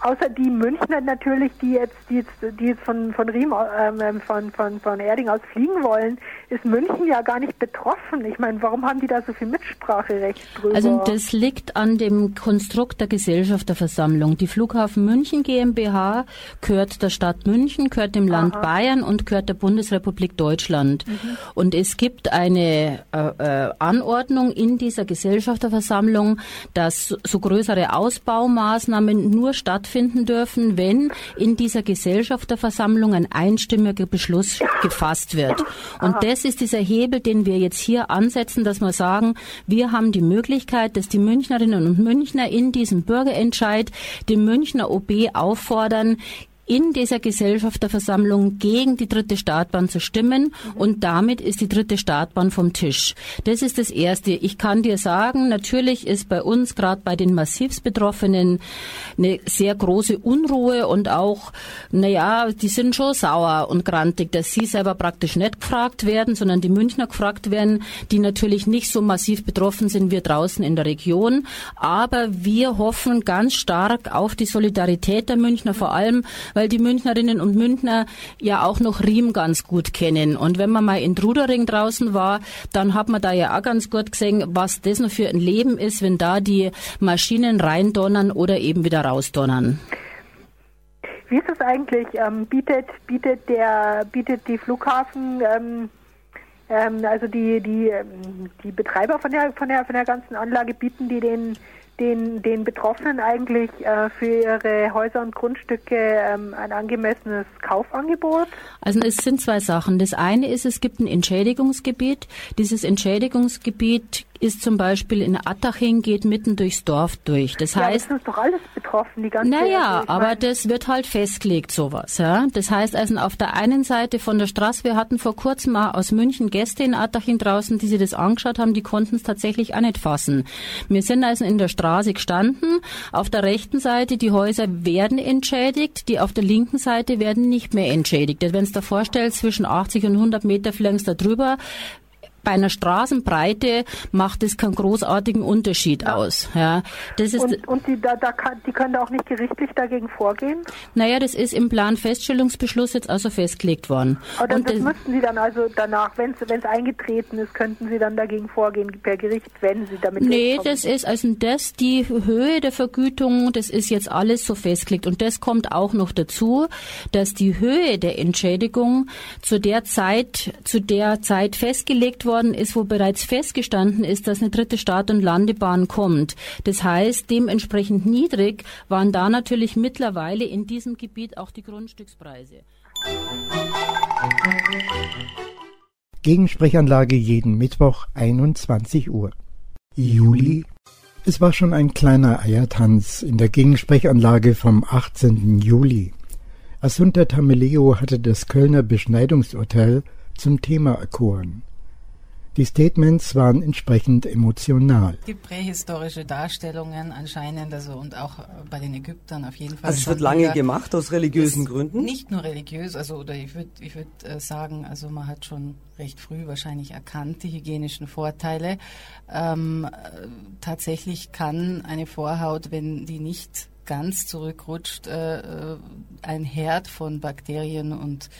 außer die Münchner natürlich, die jetzt, die jetzt, die jetzt von, von Riem, ähm, von, von, von Erding aus fliegen wollen, ist München ja gar nicht betroffen. Ich meine, warum haben die da so viel Mitspracherecht drüber?
Also das liegt an dem Konstrukt der Gesellschafterversammlung. Die Flughafen München GmbH gehört der Stadt München, gehört dem Land Aha. Bayern und gehört der Bundesrepublik Deutschland. Mhm. Und es gibt eine äh, äh, Anordnung in dieser Gesellschafterversammlung, dass so größere Ausbaumaßnahmen nur stattfinden stattfinden dürfen, wenn in dieser Gesellschafterversammlung ein einstimmiger Beschluss gefasst wird. Und Aha. Das ist dieser Hebel, den wir jetzt hier ansetzen, dass wir sagen, wir haben die Möglichkeit, dass die Münchnerinnen und Münchner in diesem Bürgerentscheid den Münchner OB auffordern, in dieser Gesellschafterversammlung gegen die dritte Startbahn zu stimmen und damit ist die dritte Startbahn vom Tisch. Das ist das Erste. Ich kann dir sagen, natürlich ist bei uns, gerade bei den Massivsbetroffenen, eine sehr große Unruhe und auch, naja, die sind schon sauer und grantig, dass sie selber praktisch nicht gefragt werden, sondern die Münchner gefragt werden, die natürlich nicht so massiv betroffen sind wie draußen in der Region. Aber wir hoffen ganz stark auf die Solidarität der Münchner, vor allem, weil die Münchnerinnen und Münchner ja auch noch Riem ganz gut kennen. Und wenn man mal in Trudering draußen war, dann hat man da ja auch ganz gut gesehen, was das noch für ein Leben ist, wenn da die Maschinen reindonnern oder eben wieder rausdonnern.
Wie ist es eigentlich? Ähm, bietet, bietet, der, bietet die Flughafen, ähm, ähm, also die, die, ähm, die Betreiber von der, von, der, von der ganzen Anlage, bieten die den den, den Betroffenen eigentlich äh, für ihre Häuser und Grundstücke ähm, ein angemessenes Kaufangebot?
Also es sind zwei Sachen. Das eine ist, es gibt ein Entschädigungsgebiet. Dieses Entschädigungsgebiet ist zum Beispiel in Attaching, geht mitten durchs Dorf durch. Das ja, heißt,
das ist doch alles betroffen, die ganze
Naja, also aber das wird halt festgelegt, sowas. Ja? Das heißt also auf der einen Seite von der Straße, wir hatten vor kurzem mal aus München Gäste in Attaching draußen, die sich das angeschaut haben, die konnten es tatsächlich auch nicht fassen. Wir sind also in der Straße gestanden. Auf der rechten Seite, die Häuser werden entschädigt, die auf der linken Seite werden nicht mehr entschädigt. Wenn es da vorstellt, zwischen 80 und 100 Meter da drüber, bei einer Straßenbreite macht es keinen großartigen Unterschied ja. aus. Ja,
das ist und, und die, da, da kann, die können da auch nicht gerichtlich dagegen vorgehen?
Naja, das ist im Planfeststellungsbeschluss jetzt also festgelegt worden.
Aber dann, das, das müssten Sie dann also danach, wenn es eingetreten ist, könnten Sie dann dagegen vorgehen per Gericht, wenn Sie damit
Nee, das ist also das, die Höhe der Vergütung, das ist jetzt alles so festgelegt. Und das kommt auch noch dazu, dass die Höhe der Entschädigung zu der Zeit, zu der Zeit festgelegt wurde, worden ist, wo bereits festgestanden ist, dass eine dritte Start- und Landebahn kommt. Das heißt, dementsprechend niedrig waren da natürlich mittlerweile in diesem Gebiet auch die Grundstückspreise.
Gegensprechanlage jeden Mittwoch 21 Uhr. Juli. Es war schon ein kleiner Eiertanz in der Gegensprechanlage vom 18. Juli. Assunta Tameleo hatte das Kölner Beschneidungsurteil zum Thema erkoren. Die Statements waren entsprechend emotional.
Es gibt prähistorische Darstellungen anscheinend, also und auch bei den Ägyptern auf jeden Fall.
Also es wird lange gemacht aus religiösen Gründen?
Nicht nur religiös, also oder ich würde ich würd, äh, sagen, also man hat schon recht früh wahrscheinlich erkannt die hygienischen Vorteile. Ähm, äh, tatsächlich kann eine Vorhaut, wenn die nicht ganz zurückrutscht, äh, äh ein Herd von Bakterien und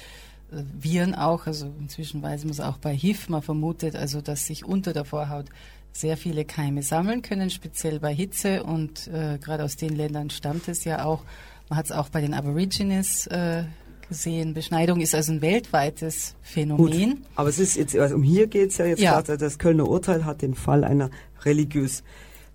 Viren auch, also inzwischen weiß man es auch bei HIV, man vermutet also, dass sich unter der Vorhaut sehr viele Keime sammeln können, speziell bei Hitze und äh, gerade aus den Ländern stammt es ja auch. Man hat es auch bei den Aborigines äh, gesehen. Beschneidung ist also ein weltweites Phänomen. Gut,
aber es ist jetzt, also um hier geht es ja jetzt ja. gerade, das Kölner Urteil hat den Fall einer religiös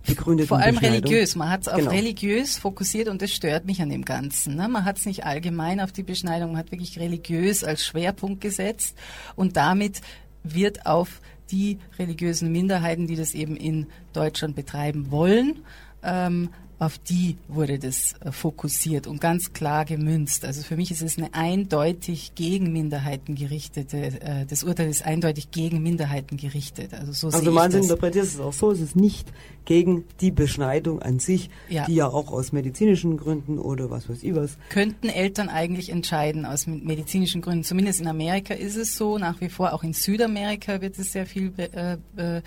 begründeten
Vor allem religiös. Man hat es auf genau. religiös fokussiert und das stört mich an dem Ganzen. Ne? Man hat es nicht allgemein auf die Beschneidung, man hat wirklich religiös als Schwerpunkt gesetzt und damit wird auf die religiösen Minderheiten, die das eben in Deutschland betreiben wollen, ähm, auf die wurde das äh, fokussiert und ganz klar gemünzt. Also für mich ist es eine eindeutig gegen Minderheiten gerichtete, äh, das Urteil ist eindeutig gegen Minderheiten gerichtet. Also so
also man interpretiert es auch so, es ist nicht gegen die Beschneidung an sich, ja. die ja auch aus medizinischen Gründen oder was weiß ich was.
Könnten Eltern eigentlich entscheiden aus medizinischen Gründen. Zumindest in Amerika ist es so, nach wie vor auch in Südamerika wird es sehr viel äh, äh,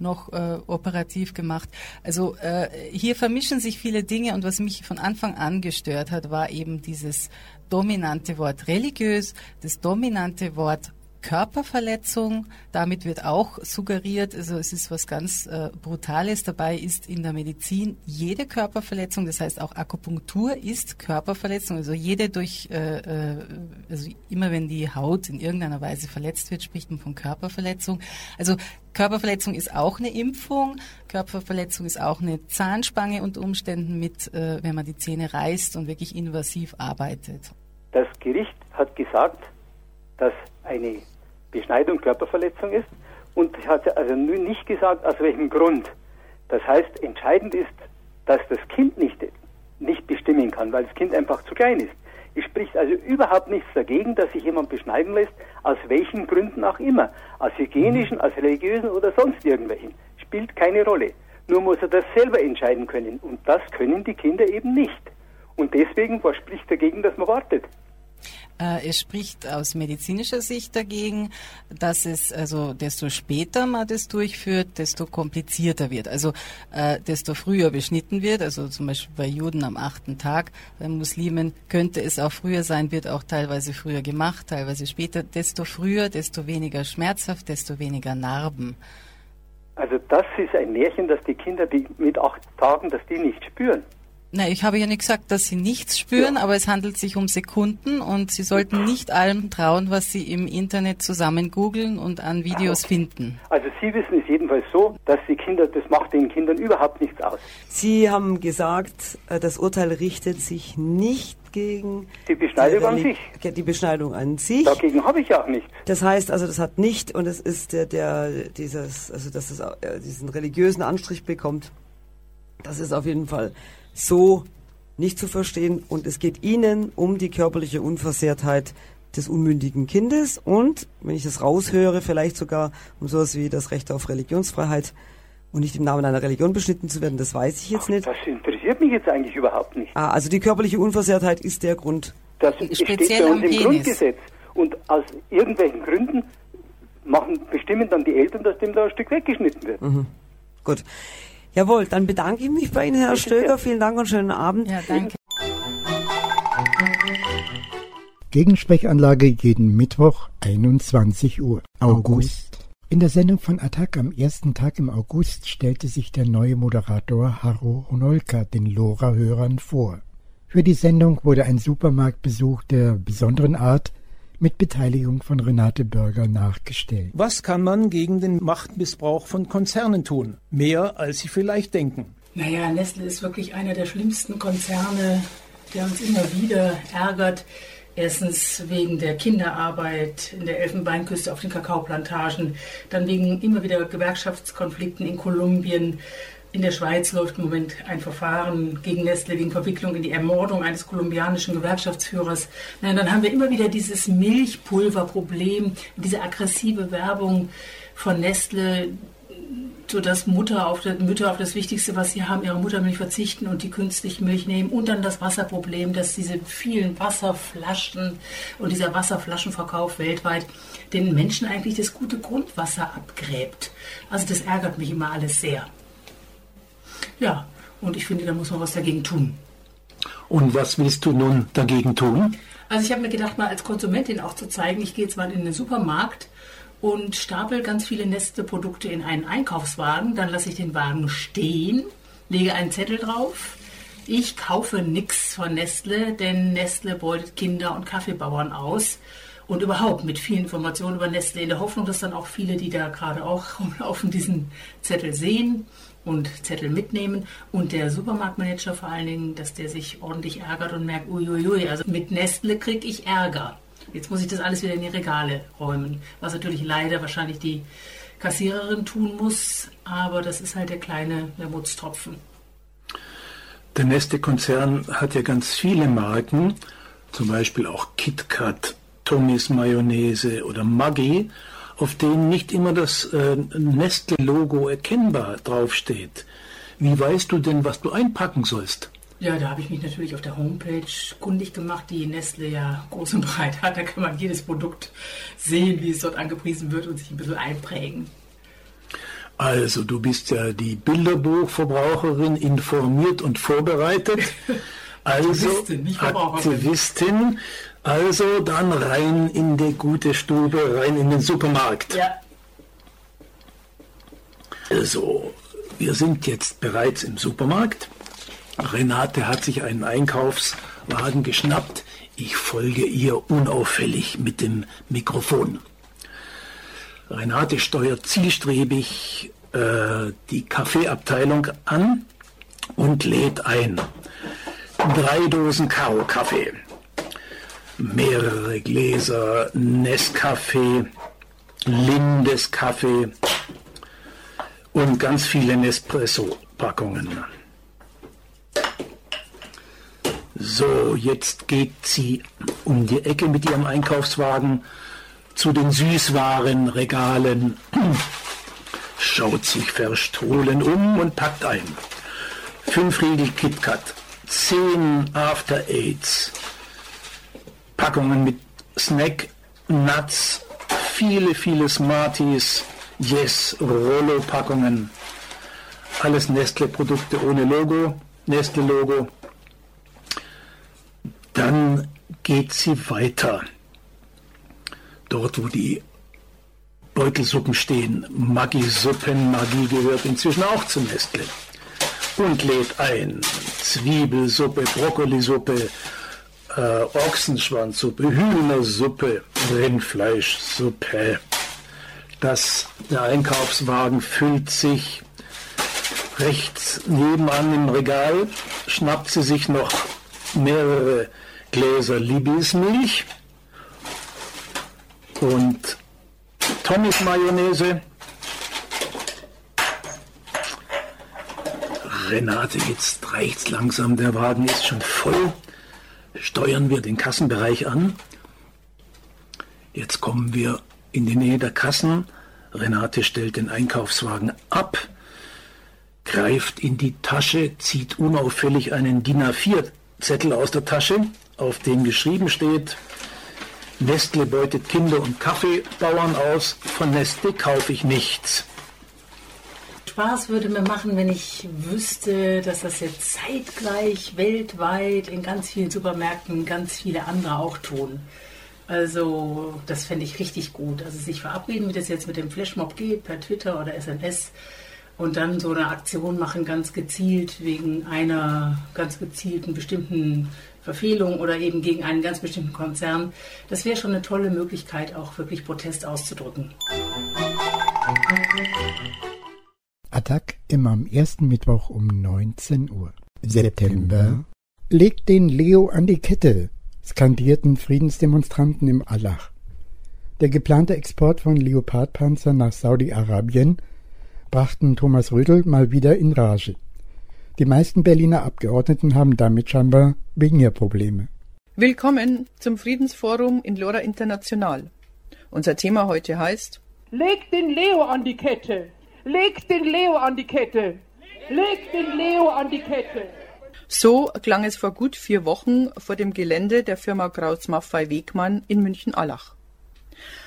noch äh, operativ gemacht. Also äh, hier vermischen sich viele Dinge und was mich von Anfang an gestört hat, war eben dieses dominante Wort religiös, das dominante Wort Körperverletzung. Damit wird auch suggeriert, also es ist was ganz äh, Brutales dabei, ist in der Medizin jede Körperverletzung, das heißt auch Akupunktur ist Körperverletzung, also jede durch, äh, äh, also immer wenn die Haut in irgendeiner Weise verletzt wird, spricht man von Körperverletzung. Also Körperverletzung ist auch eine Impfung, Körperverletzung ist auch eine Zahnspange unter Umständen mit, äh, wenn man die Zähne reißt und wirklich invasiv arbeitet.
Das Gericht hat gesagt, dass eine Beschneidung Körperverletzung ist und hat also nicht gesagt, aus welchem Grund. Das heißt, entscheidend ist, dass das Kind nicht, nicht bestimmen kann, weil das Kind einfach zu klein ist. Es spricht also überhaupt nichts dagegen, dass sich jemand beschneiden lässt, aus welchen Gründen auch immer. Aus hygienischen, aus religiösen oder sonst irgendwelchen. Spielt keine Rolle. Nur muss er das selber entscheiden können. Und das können die Kinder eben nicht. Und deswegen, was spricht dagegen, dass man wartet?
Äh, es spricht aus medizinischer Sicht dagegen, dass es also desto später man das durchführt, desto komplizierter wird. Also äh, desto früher beschnitten wird, also zum Beispiel bei Juden am achten Tag, bei Muslimen könnte es auch früher sein, wird auch teilweise früher gemacht, teilweise später. Desto früher, desto weniger schmerzhaft, desto weniger Narben.
Also das ist ein Märchen, dass die Kinder die mit acht Tagen, dass die nicht spüren.
Na, ich habe ja nicht gesagt, dass Sie nichts spüren, ja. aber es handelt sich um Sekunden und Sie sollten nicht allem trauen, was Sie im Internet zusammen googeln und an Videos okay. finden.
Also Sie wissen es jedenfalls so, dass die Kinder, das macht den Kindern überhaupt nichts aus.
Sie haben gesagt, äh, das Urteil richtet sich nicht gegen
die Beschneidung an sich.
Die Beschneidung an sich.
Dagegen habe ich auch nicht.
Das heißt also, das hat nicht und es ist der, der dieses, also dass es äh, diesen religiösen Anstrich bekommt. Das ist auf jeden Fall so nicht zu verstehen. Und es geht Ihnen um die körperliche Unversehrtheit des unmündigen Kindes und, wenn ich das raushöre, vielleicht sogar um sowas wie das Recht auf Religionsfreiheit und nicht im Namen einer Religion beschnitten zu werden, das weiß ich jetzt nicht.
Das interessiert mich jetzt eigentlich überhaupt nicht.
Ah, also die körperliche Unversehrtheit ist der Grund.
Das Speziell steht bei uns im Penis. Grundgesetz. Und aus irgendwelchen Gründen machen, bestimmen dann die Eltern, dass dem da ein Stück weggeschnitten wird.
Mhm. Gut. Jawohl, dann bedanke ich mich bei Ihnen, Herr (laughs) Stöger. Vielen Dank und schönen Abend.
Ja, danke.
Gegensprechanlage jeden Mittwoch 21 Uhr. August. In der Sendung von Attack am ersten Tag im August stellte sich der neue Moderator Harro Honolka den Lora-Hörern vor. Für die Sendung wurde ein Supermarktbesuch der besonderen Art mit Beteiligung von Renate Bürger nachgestellt.
Was kann man gegen den Machtmissbrauch von Konzernen tun? Mehr, als Sie vielleicht denken.
Naja, Nestle ist wirklich einer der schlimmsten Konzerne, der uns immer wieder ärgert. Erstens wegen der Kinderarbeit in der Elfenbeinküste auf den Kakaoplantagen, dann wegen immer wieder Gewerkschaftskonflikten in Kolumbien, in der Schweiz läuft im Moment ein Verfahren gegen Nestle wegen Verwicklung in die Ermordung eines kolumbianischen Gewerkschaftsführers. Nein, dann haben wir immer wieder dieses Milchpulverproblem, diese aggressive Werbung von Nestle, sodass Mutter auf das, Mütter auf das Wichtigste, was sie haben, ihre Muttermilch verzichten und die künstliche Milch nehmen. Und dann das Wasserproblem, dass diese vielen Wasserflaschen und dieser Wasserflaschenverkauf weltweit den Menschen eigentlich das gute Grundwasser abgräbt. Also das ärgert mich immer alles sehr. Ja, und ich finde, da muss man was dagegen tun.
Und was willst du nun dagegen tun?
Also ich habe mir gedacht, mal als Konsumentin auch zu zeigen, ich gehe jetzt mal in den Supermarkt und stapel ganz viele Nestle-Produkte in einen Einkaufswagen. Dann lasse ich den Wagen stehen, lege einen Zettel drauf. Ich kaufe nichts von Nestle, denn Nestle beutet Kinder und Kaffeebauern aus. Und überhaupt mit vielen Informationen über Nestle in der Hoffnung, dass dann auch viele, die da gerade auch (laughs) rumlaufen, diesen Zettel sehen und Zettel mitnehmen und der Supermarktmanager vor allen Dingen, dass der sich ordentlich ärgert und merkt, uiuiui, also mit Nestle kriege ich Ärger. Jetzt muss ich das alles wieder in die Regale räumen, was natürlich leider wahrscheinlich die Kassiererin tun muss, aber das ist halt der kleine Wermutstropfen.
Der Nestle-Konzern hat ja ganz viele Marken, zum Beispiel auch KitKat, Tommys Mayonnaise oder Maggi auf denen nicht immer das äh, Nestle-Logo erkennbar draufsteht. Wie weißt du denn, was du einpacken sollst?
Ja, da habe ich mich natürlich auf der Homepage kundig gemacht, die Nestle ja groß und breit hat. Da kann man jedes Produkt sehen, wie es dort angepriesen wird und sich ein bisschen einprägen.
Also, du bist ja die Bilderbuchverbraucherin, informiert und vorbereitet. (laughs) Also, Aktivistin, Aktivistin. Also dann rein in die gute Stube, rein in den Supermarkt.
Ja.
Also, wir sind jetzt bereits im Supermarkt. Renate hat sich einen Einkaufswagen geschnappt. Ich folge ihr unauffällig mit dem Mikrofon. Renate steuert zielstrebig äh, die Kaffeeabteilung an und lädt ein. Drei Dosen Karo-Kaffee mehrere Gläser Nescafé, Lindes Kaffee und ganz viele Nespresso-Packungen. So, jetzt geht sie um die Ecke mit ihrem Einkaufswagen zu den Süßwarenregalen, (clears throat) schaut sich verstohlen um und packt ein. Fünf Riegel KitKat, zehn After Aids, Packungen mit Snack, Nuts, viele, viele Smarties, Yes, Rollo-Packungen, alles Nestle-Produkte ohne Logo, Nestle-Logo. Dann geht sie weiter. Dort, wo die Beutelsuppen stehen. Maggi-Suppen, Maggi gehört inzwischen auch zu Nestle. Und lädt ein Zwiebelsuppe, Brokkolisuppe, äh, Ochsenschwanzsuppe, Hühnersuppe, Rindfleischsuppe. Das, der Einkaufswagen füllt sich rechts nebenan im Regal, schnappt sie sich noch mehrere Gläser Libismilch und Tommys Mayonnaise. Renate, jetzt reicht's langsam, der Wagen ist schon voll. Steuern wir den Kassenbereich an. Jetzt kommen wir in die Nähe der Kassen. Renate stellt den Einkaufswagen ab, greift in die Tasche, zieht unauffällig einen DIN A4-Zettel aus der Tasche, auf dem geschrieben steht, Nestle beutet Kinder- und Kaffeebauern aus, von Nestle kaufe ich nichts.
Spaß würde mir machen, wenn ich wüsste, dass das jetzt zeitgleich weltweit in ganz vielen Supermärkten ganz viele andere auch tun. Also das fände ich richtig gut. Also sich verabreden, wie das jetzt mit dem Flashmob geht, per Twitter oder SMS und dann so eine Aktion machen, ganz gezielt wegen einer ganz gezielten bestimmten Verfehlung oder eben gegen einen ganz bestimmten Konzern. Das wäre schon eine tolle Möglichkeit, auch wirklich Protest auszudrücken.
Attack immer am ersten Mittwoch um 19 Uhr. September. Legt den Leo an die Kette skandierten Friedensdemonstranten im Allach. Der geplante Export von Leopardpanzern nach Saudi-Arabien brachten Thomas Rödel mal wieder in Rage. Die meisten Berliner Abgeordneten haben damit scheinbar weniger Probleme.
Willkommen zum Friedensforum in Lora International. Unser Thema heute heißt
Leg den Leo an die Kette! Leg den Leo an die Kette! Leg den Leo an die Kette!
So klang es vor gut vier Wochen vor dem Gelände der Firma Kraus Maffei Wegmann in München-Allach.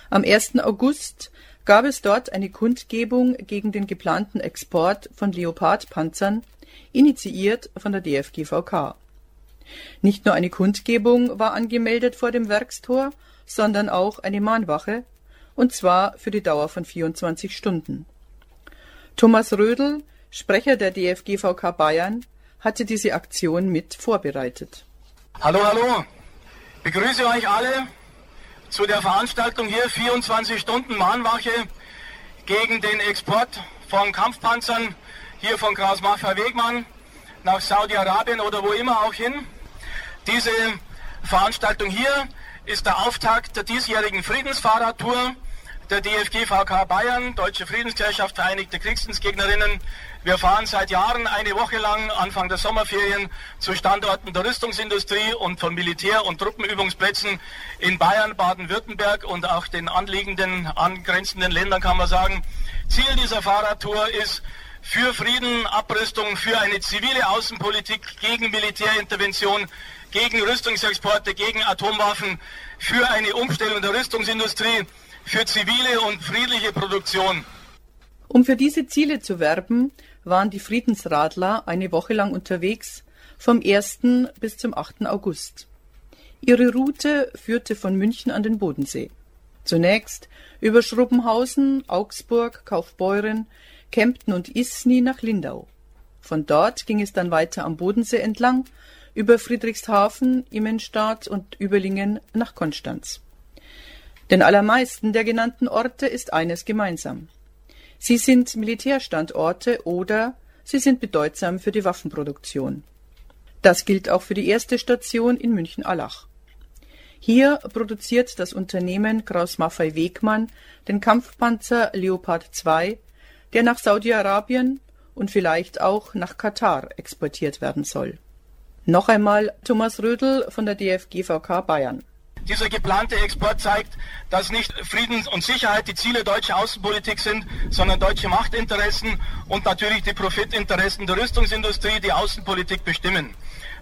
Am 1. August gab es dort eine Kundgebung gegen den geplanten Export von Leopardpanzern, initiiert von der DFGVK. Nicht nur eine Kundgebung war angemeldet vor dem Werkstor, sondern auch eine Mahnwache, und zwar für die Dauer von 24 Stunden. Thomas Rödel, Sprecher der DFGVK Bayern, hatte diese Aktion mit vorbereitet.
Hallo, hallo. Begrüße euch alle zu der Veranstaltung hier 24 Stunden Mahnwache gegen den Export von Kampfpanzern hier von Kraus Maffei Wegmann nach Saudi-Arabien oder wo immer auch hin. Diese Veranstaltung hier ist der Auftakt der diesjährigen Friedensfahrradtour der DFG-VK Bayern, Deutsche Friedensgesellschaft, Vereinigte Kriegsdienstgegnerinnen. Wir fahren seit Jahren eine Woche lang, Anfang der Sommerferien, zu Standorten der Rüstungsindustrie und von Militär- und Truppenübungsplätzen in Bayern, Baden-Württemberg und auch den anliegenden, angrenzenden Ländern, kann man sagen. Ziel dieser Fahrradtour ist, für Frieden, Abrüstung, für eine zivile Außenpolitik gegen Militärintervention, gegen Rüstungsexporte, gegen Atomwaffen, für eine Umstellung der Rüstungsindustrie, für zivile und friedliche Produktion.
Um für diese Ziele zu werben, waren die Friedensradler eine Woche lang unterwegs, vom 1. bis zum 8. August. Ihre Route führte von München an den Bodensee. Zunächst über Schrubbenhausen, Augsburg, Kaufbeuren, Kempten und Isny nach Lindau. Von dort ging es dann weiter am Bodensee entlang, über Friedrichshafen, Immenstadt und Überlingen nach Konstanz. Den allermeisten der genannten Orte ist eines gemeinsam. Sie sind Militärstandorte oder sie sind bedeutsam für die Waffenproduktion. Das gilt auch für die erste Station in München-Allach. Hier produziert das Unternehmen Kraus Maffei Wegmann den Kampfpanzer Leopard 2 der nach Saudi-Arabien und vielleicht auch nach Katar exportiert werden soll. Noch einmal Thomas Rödel von der DFGVK Bayern.
Dieser geplante Export zeigt, dass nicht Frieden und Sicherheit die Ziele deutscher Außenpolitik sind, sondern deutsche Machtinteressen und natürlich die Profitinteressen der Rüstungsindustrie die Außenpolitik bestimmen.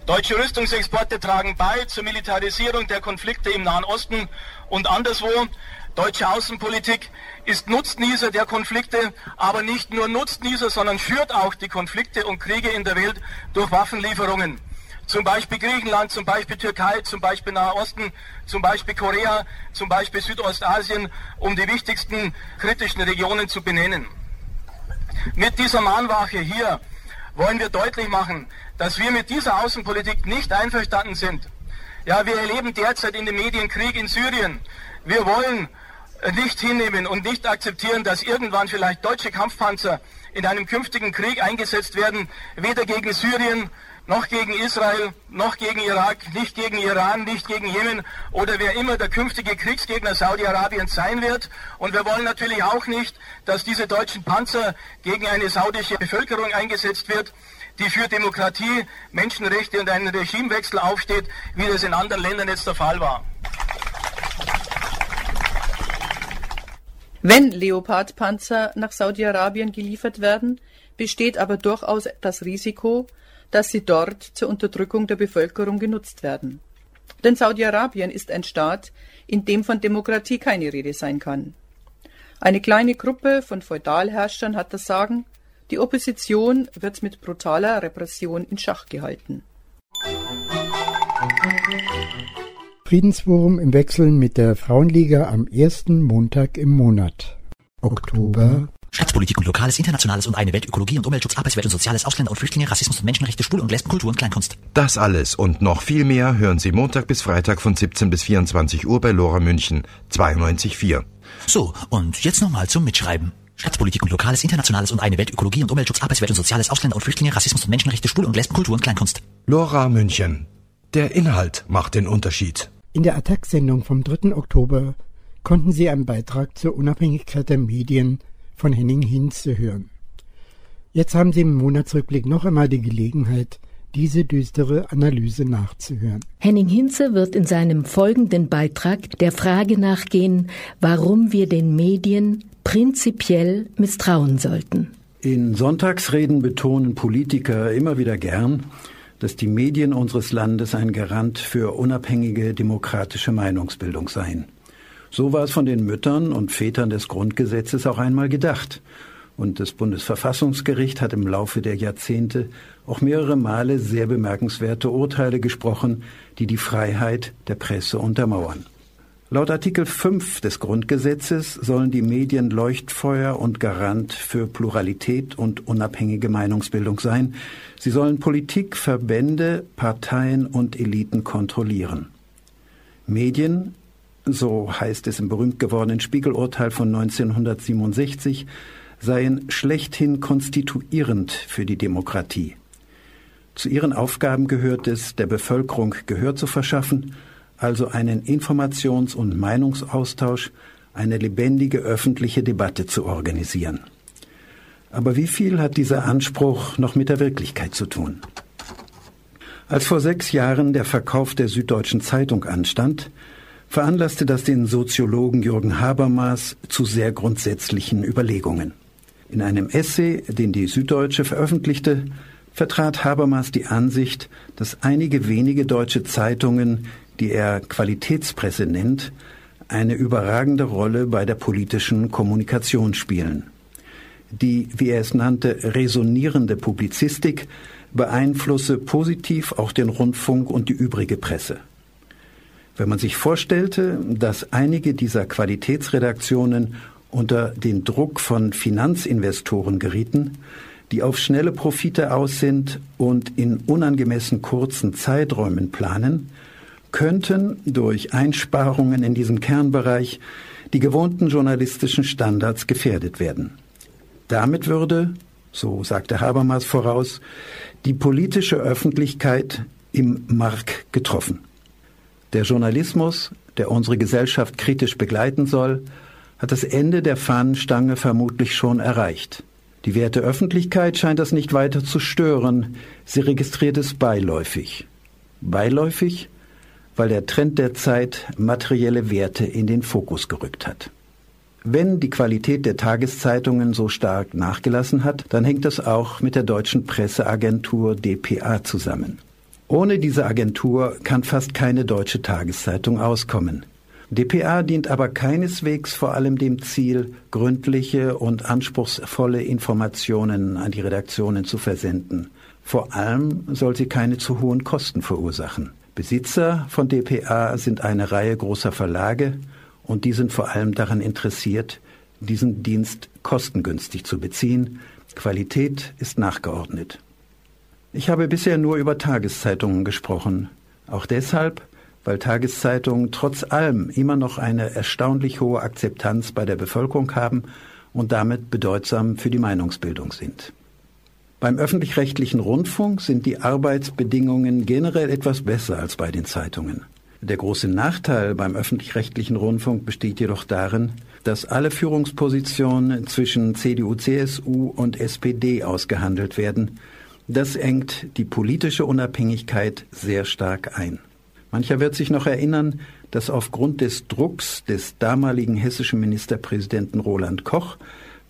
Deutsche Rüstungsexporte tragen bei zur Militarisierung der Konflikte im Nahen Osten und anderswo. Deutsche Außenpolitik ist Nutznießer der Konflikte, aber nicht nur Nutznießer, sondern führt auch die Konflikte und Kriege in der Welt durch Waffenlieferungen zum Beispiel Griechenland, zum Beispiel Türkei, zum Beispiel Nahe Osten, zum Beispiel Korea, zum Beispiel Südostasien, um die wichtigsten kritischen Regionen zu benennen. Mit dieser Mahnwache hier wollen wir deutlich machen, dass wir mit dieser Außenpolitik nicht einverstanden sind. Ja, wir erleben derzeit in den Medien Krieg in Syrien. Wir wollen nicht hinnehmen und nicht akzeptieren, dass irgendwann vielleicht deutsche Kampfpanzer in einem künftigen Krieg eingesetzt werden, weder gegen Syrien noch gegen Israel, noch gegen Irak, nicht gegen Iran, nicht gegen Jemen oder wer immer der künftige Kriegsgegner Saudi-Arabiens sein wird. Und wir wollen natürlich auch nicht, dass diese deutschen Panzer gegen eine saudische Bevölkerung eingesetzt wird, die für Demokratie, Menschenrechte und einen Regimewechsel aufsteht, wie das in anderen Ländern jetzt der Fall war.
Wenn Leopard-Panzer nach Saudi-Arabien geliefert werden, besteht aber durchaus das Risiko, dass sie dort zur Unterdrückung der Bevölkerung genutzt werden. Denn Saudi-Arabien ist ein Staat, in dem von Demokratie keine Rede sein kann. Eine kleine Gruppe von Feudalherrschern hat das Sagen, die Opposition wird mit brutaler Repression in Schach gehalten.
Friedensforum im Wechsel mit der Frauenliga am ersten Montag im Monat. Oktober
Staatspolitik und Lokales, Internationales und eine Welt, Ökologie und Umweltschutz, Arbeitswelt und Soziales, Ausländer und Flüchtlinge, Rassismus und Menschenrechte, Schwul und Lesben, Kultur und Kleinkunst.
Das alles und noch viel mehr hören Sie Montag bis Freitag von 17 bis 24 Uhr bei Lora München 92.4.
So, und jetzt nochmal zum Mitschreiben. Staatspolitik und Lokales, Internationales und eine Welt, Ökologie und Umweltschutz, Arbeitswelt und Soziales, Ausländer und Flüchtlinge, Rassismus und Menschenrechte, Schwul und Lesben, Kultur und Kleinkunst.
Lora München. Der Inhalt macht den Unterschied.
In der Attack-Sendung vom 3. Oktober konnten Sie einen Beitrag zur Unabhängigkeit der Medien von Henning Hinze hören. Jetzt haben Sie im Monatsrückblick noch einmal die Gelegenheit, diese düstere Analyse nachzuhören.
Henning Hinze wird in seinem folgenden Beitrag der Frage nachgehen, warum wir den Medien prinzipiell misstrauen sollten.
In Sonntagsreden betonen Politiker immer wieder gern, dass die Medien unseres Landes ein Garant für unabhängige demokratische Meinungsbildung seien. So war es von den Müttern und Vätern des Grundgesetzes auch einmal gedacht. Und das Bundesverfassungsgericht hat im Laufe der Jahrzehnte auch mehrere Male sehr bemerkenswerte Urteile gesprochen, die die Freiheit der Presse untermauern. Laut Artikel 5 des Grundgesetzes sollen die Medien Leuchtfeuer und Garant für Pluralität und unabhängige Meinungsbildung sein. Sie sollen Politik, Verbände, Parteien und Eliten kontrollieren. Medien so heißt es im berühmt gewordenen Spiegelurteil von 1967, seien schlechthin konstituierend für die Demokratie. Zu ihren Aufgaben gehört es, der Bevölkerung Gehör zu verschaffen, also einen Informations- und Meinungsaustausch, eine lebendige öffentliche Debatte zu organisieren. Aber wie viel hat dieser Anspruch noch mit der Wirklichkeit zu tun? Als vor sechs Jahren der Verkauf der Süddeutschen Zeitung anstand, veranlasste das den Soziologen Jürgen Habermas zu sehr grundsätzlichen Überlegungen. In einem Essay, den die Süddeutsche veröffentlichte, vertrat Habermas die Ansicht, dass einige wenige deutsche Zeitungen, die er Qualitätspresse nennt, eine überragende Rolle bei der politischen Kommunikation spielen. Die, wie er es nannte, resonierende Publizistik beeinflusse positiv auch den Rundfunk und die übrige Presse. Wenn man sich vorstellte, dass einige dieser Qualitätsredaktionen unter den Druck von Finanzinvestoren gerieten, die auf schnelle Profite aus sind und in unangemessen kurzen Zeiträumen planen, könnten durch Einsparungen in diesem Kernbereich die gewohnten journalistischen Standards gefährdet werden. Damit würde, so sagte Habermas voraus, die politische Öffentlichkeit im Mark getroffen. Der Journalismus, der unsere Gesellschaft kritisch begleiten soll, hat das Ende der Fahnenstange vermutlich schon erreicht. Die werte Öffentlichkeit scheint das nicht weiter zu stören, sie registriert es beiläufig. Beiläufig, weil der Trend der Zeit materielle Werte in den Fokus gerückt hat. Wenn die Qualität der Tageszeitungen so stark nachgelassen hat, dann hängt das auch mit der deutschen Presseagentur dpa zusammen. Ohne diese Agentur kann fast keine deutsche Tageszeitung auskommen. dpa dient aber keineswegs vor allem dem Ziel, gründliche und anspruchsvolle Informationen an die Redaktionen zu versenden. Vor allem soll sie keine zu hohen Kosten verursachen. Besitzer von dpa sind eine Reihe großer Verlage, und die sind vor allem daran interessiert, diesen Dienst kostengünstig zu beziehen. Qualität ist nachgeordnet. Ich habe bisher nur über Tageszeitungen gesprochen, auch deshalb, weil Tageszeitungen trotz allem immer noch eine erstaunlich hohe Akzeptanz bei der Bevölkerung haben und damit bedeutsam für die Meinungsbildung sind. Beim öffentlich-rechtlichen Rundfunk sind die Arbeitsbedingungen generell etwas besser als bei den Zeitungen. Der große Nachteil beim öffentlich-rechtlichen Rundfunk besteht jedoch darin, dass alle Führungspositionen zwischen CDU, CSU und SPD ausgehandelt werden. Das engt die politische Unabhängigkeit sehr stark ein. Mancher wird sich noch erinnern, dass aufgrund des Drucks des damaligen hessischen Ministerpräsidenten Roland Koch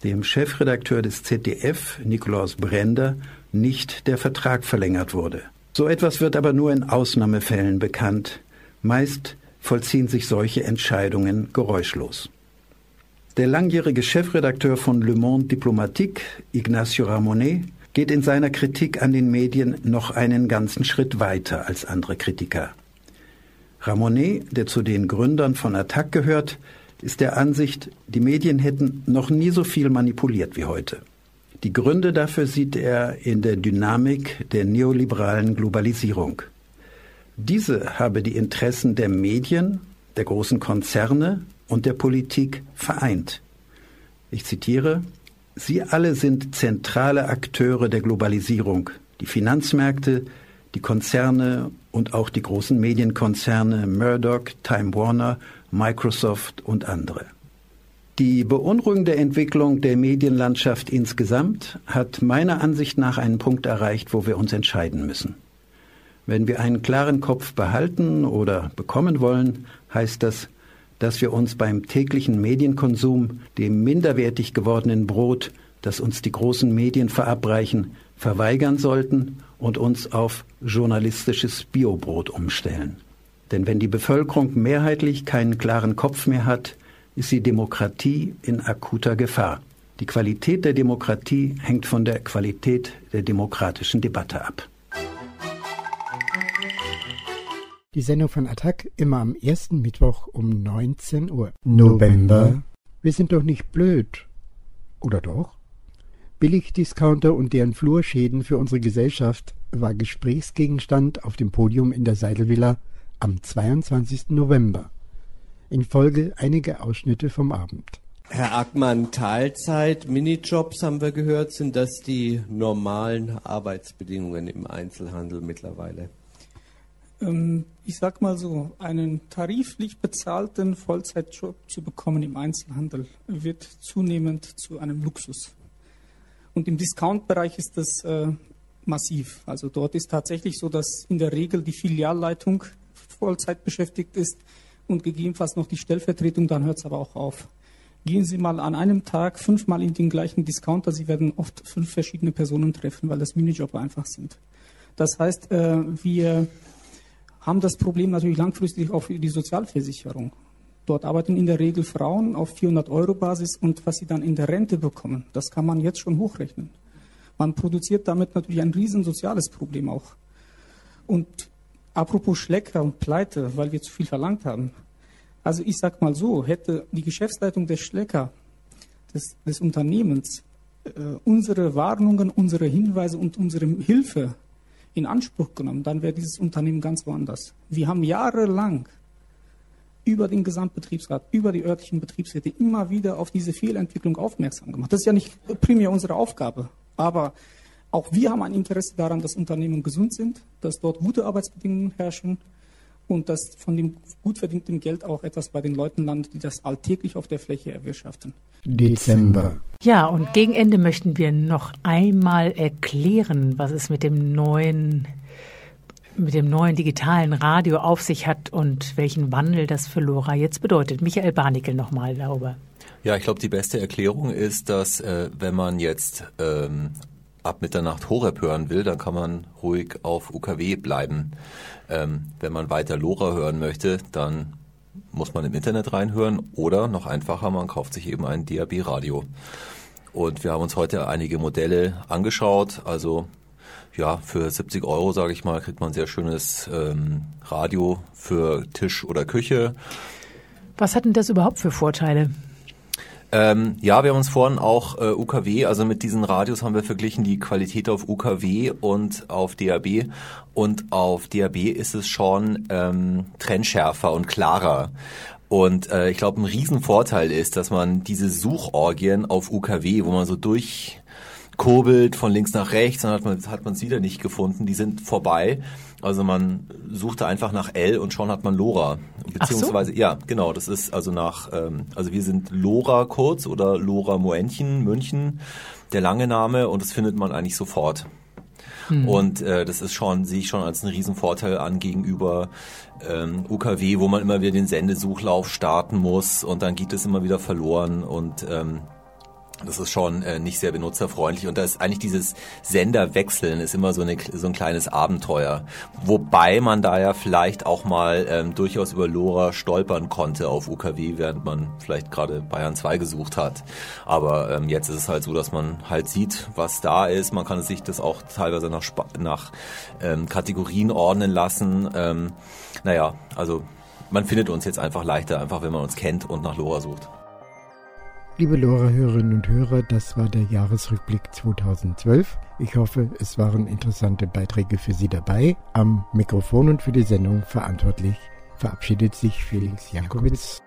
dem Chefredakteur des ZDF, Nikolaus Brender, nicht der Vertrag verlängert wurde. So etwas wird aber nur in Ausnahmefällen bekannt. Meist vollziehen sich solche Entscheidungen geräuschlos. Der langjährige Chefredakteur von Le Monde Diplomatique, Ignacio Ramonet, geht in seiner Kritik an den Medien noch einen ganzen Schritt weiter als andere Kritiker. Ramonet, der zu den Gründern von Attac gehört, ist der Ansicht, die Medien hätten noch nie so viel manipuliert wie heute. Die Gründe dafür sieht er in der Dynamik der neoliberalen Globalisierung. Diese habe die Interessen der Medien, der großen Konzerne und der Politik vereint. Ich zitiere Sie alle sind zentrale Akteure der Globalisierung, die Finanzmärkte, die Konzerne und auch die großen Medienkonzerne Murdoch, Time Warner, Microsoft und andere. Die beunruhigende Entwicklung der Medienlandschaft insgesamt hat meiner Ansicht nach einen Punkt erreicht, wo wir uns entscheiden müssen. Wenn wir einen klaren Kopf behalten oder bekommen wollen, heißt das, dass wir uns beim täglichen Medienkonsum dem minderwertig gewordenen Brot, das uns die großen Medien verabreichen, verweigern sollten und uns auf journalistisches Biobrot umstellen. Denn wenn die Bevölkerung mehrheitlich keinen klaren Kopf mehr hat, ist die Demokratie in akuter Gefahr. Die Qualität der Demokratie hängt von der Qualität der demokratischen Debatte ab.
Die Sendung von Attac immer am ersten Mittwoch um 19 Uhr. November. Wir sind doch nicht blöd. Oder doch? Billigdiscounter und deren Flurschäden für unsere Gesellschaft war Gesprächsgegenstand auf dem Podium in der Seidelvilla am 22. November. In Folge einige Ausschnitte vom Abend.
Herr Ackmann, Teilzeit, Minijobs haben wir gehört, sind das die normalen Arbeitsbedingungen im Einzelhandel mittlerweile?
Ähm, ich sag mal so, einen tariflich bezahlten Vollzeitjob zu bekommen im Einzelhandel wird zunehmend zu einem Luxus. Und im Discount-Bereich ist das äh, massiv. Also dort ist tatsächlich so, dass in der Regel die Filialleitung Vollzeit beschäftigt ist und gegebenenfalls noch die Stellvertretung, dann hört es aber auch auf. Gehen Sie mal an einem Tag fünfmal in den gleichen Discounter, Sie werden oft fünf verschiedene Personen treffen, weil das Minijob einfach sind. Das heißt, äh, wir haben das Problem natürlich langfristig auch für die Sozialversicherung. Dort arbeiten in der Regel Frauen auf 400 Euro Basis und was sie dann in der Rente bekommen, das kann man jetzt schon hochrechnen. Man produziert damit natürlich ein riesen soziales Problem auch. Und apropos Schlecker und Pleite, weil wir zu viel verlangt haben. Also ich sag mal so, hätte die Geschäftsleitung des Schlecker, des, des Unternehmens, äh, unsere Warnungen, unsere Hinweise und unsere Hilfe in Anspruch genommen, dann wäre dieses Unternehmen ganz woanders. Wir haben jahrelang über den Gesamtbetriebsrat, über die örtlichen Betriebsräte immer wieder auf diese Fehlentwicklung aufmerksam gemacht. Das ist ja nicht primär unsere Aufgabe, aber auch wir haben ein Interesse daran, dass Unternehmen gesund sind, dass dort gute Arbeitsbedingungen herrschen und dass von dem gut verdienten Geld auch etwas bei den Leuten landet, die das alltäglich auf der Fläche erwirtschaften.
Dezember.
Ja, und gegen Ende möchten wir noch einmal erklären, was es mit dem neuen mit dem neuen digitalen Radio auf sich hat und welchen Wandel das für Lora jetzt bedeutet. Michael Barnickel nochmal darüber.
Ja, ich glaube, die beste Erklärung ist, dass äh, wenn man jetzt ähm, ab Mitternacht Horeb hören will, dann kann man ruhig auf UKW bleiben. Ähm, wenn man weiter Lora hören möchte, dann muss man im Internet reinhören oder noch einfacher, man kauft sich eben ein DAB-Radio. Und wir haben uns heute einige Modelle angeschaut. Also ja, für 70 Euro, sage ich mal, kriegt man ein sehr schönes ähm, Radio für Tisch oder Küche.
Was hat denn das überhaupt für Vorteile?
Ähm, ja, wir haben uns vorhin auch äh, UKW, also mit diesen Radios haben wir verglichen die Qualität auf UKW und auf DAB. Und auf DAB ist es schon ähm, trennschärfer und klarer. Und äh, ich glaube, ein Riesenvorteil ist, dass man diese Suchorgien auf UKW, wo man so durchkurbelt von links nach rechts, dann hat man hat man es wieder nicht gefunden. Die sind vorbei. Also man suchte einfach nach L und schon hat man Lora. Beziehungsweise, so. ja, genau, das ist also nach, ähm, also wir sind Lora kurz oder Lora Moenchen, München, der lange Name und das findet man eigentlich sofort. Hm. Und äh, das ist schon, sehe ich schon als einen Riesenvorteil an gegenüber ähm, UKW, wo man immer wieder den Sendesuchlauf starten muss und dann geht es immer wieder verloren und ähm, das ist schon äh, nicht sehr benutzerfreundlich und da ist eigentlich dieses Senderwechseln ist immer so, eine, so ein kleines Abenteuer. Wobei man da ja vielleicht auch mal ähm, durchaus über LoRa stolpern konnte auf UKW, während man vielleicht gerade Bayern 2 gesucht hat. Aber ähm, jetzt ist es halt so, dass man halt sieht, was da ist. Man kann sich das auch teilweise nach, nach ähm, Kategorien ordnen lassen. Ähm, naja, also man findet uns jetzt einfach leichter, einfach wenn man uns kennt und nach LoRa sucht.
Liebe Lora-Hörerinnen und Hörer, das war der Jahresrückblick 2012. Ich hoffe, es waren interessante Beiträge für Sie dabei. Am Mikrofon und für die Sendung verantwortlich verabschiedet sich Felix Jankowitz.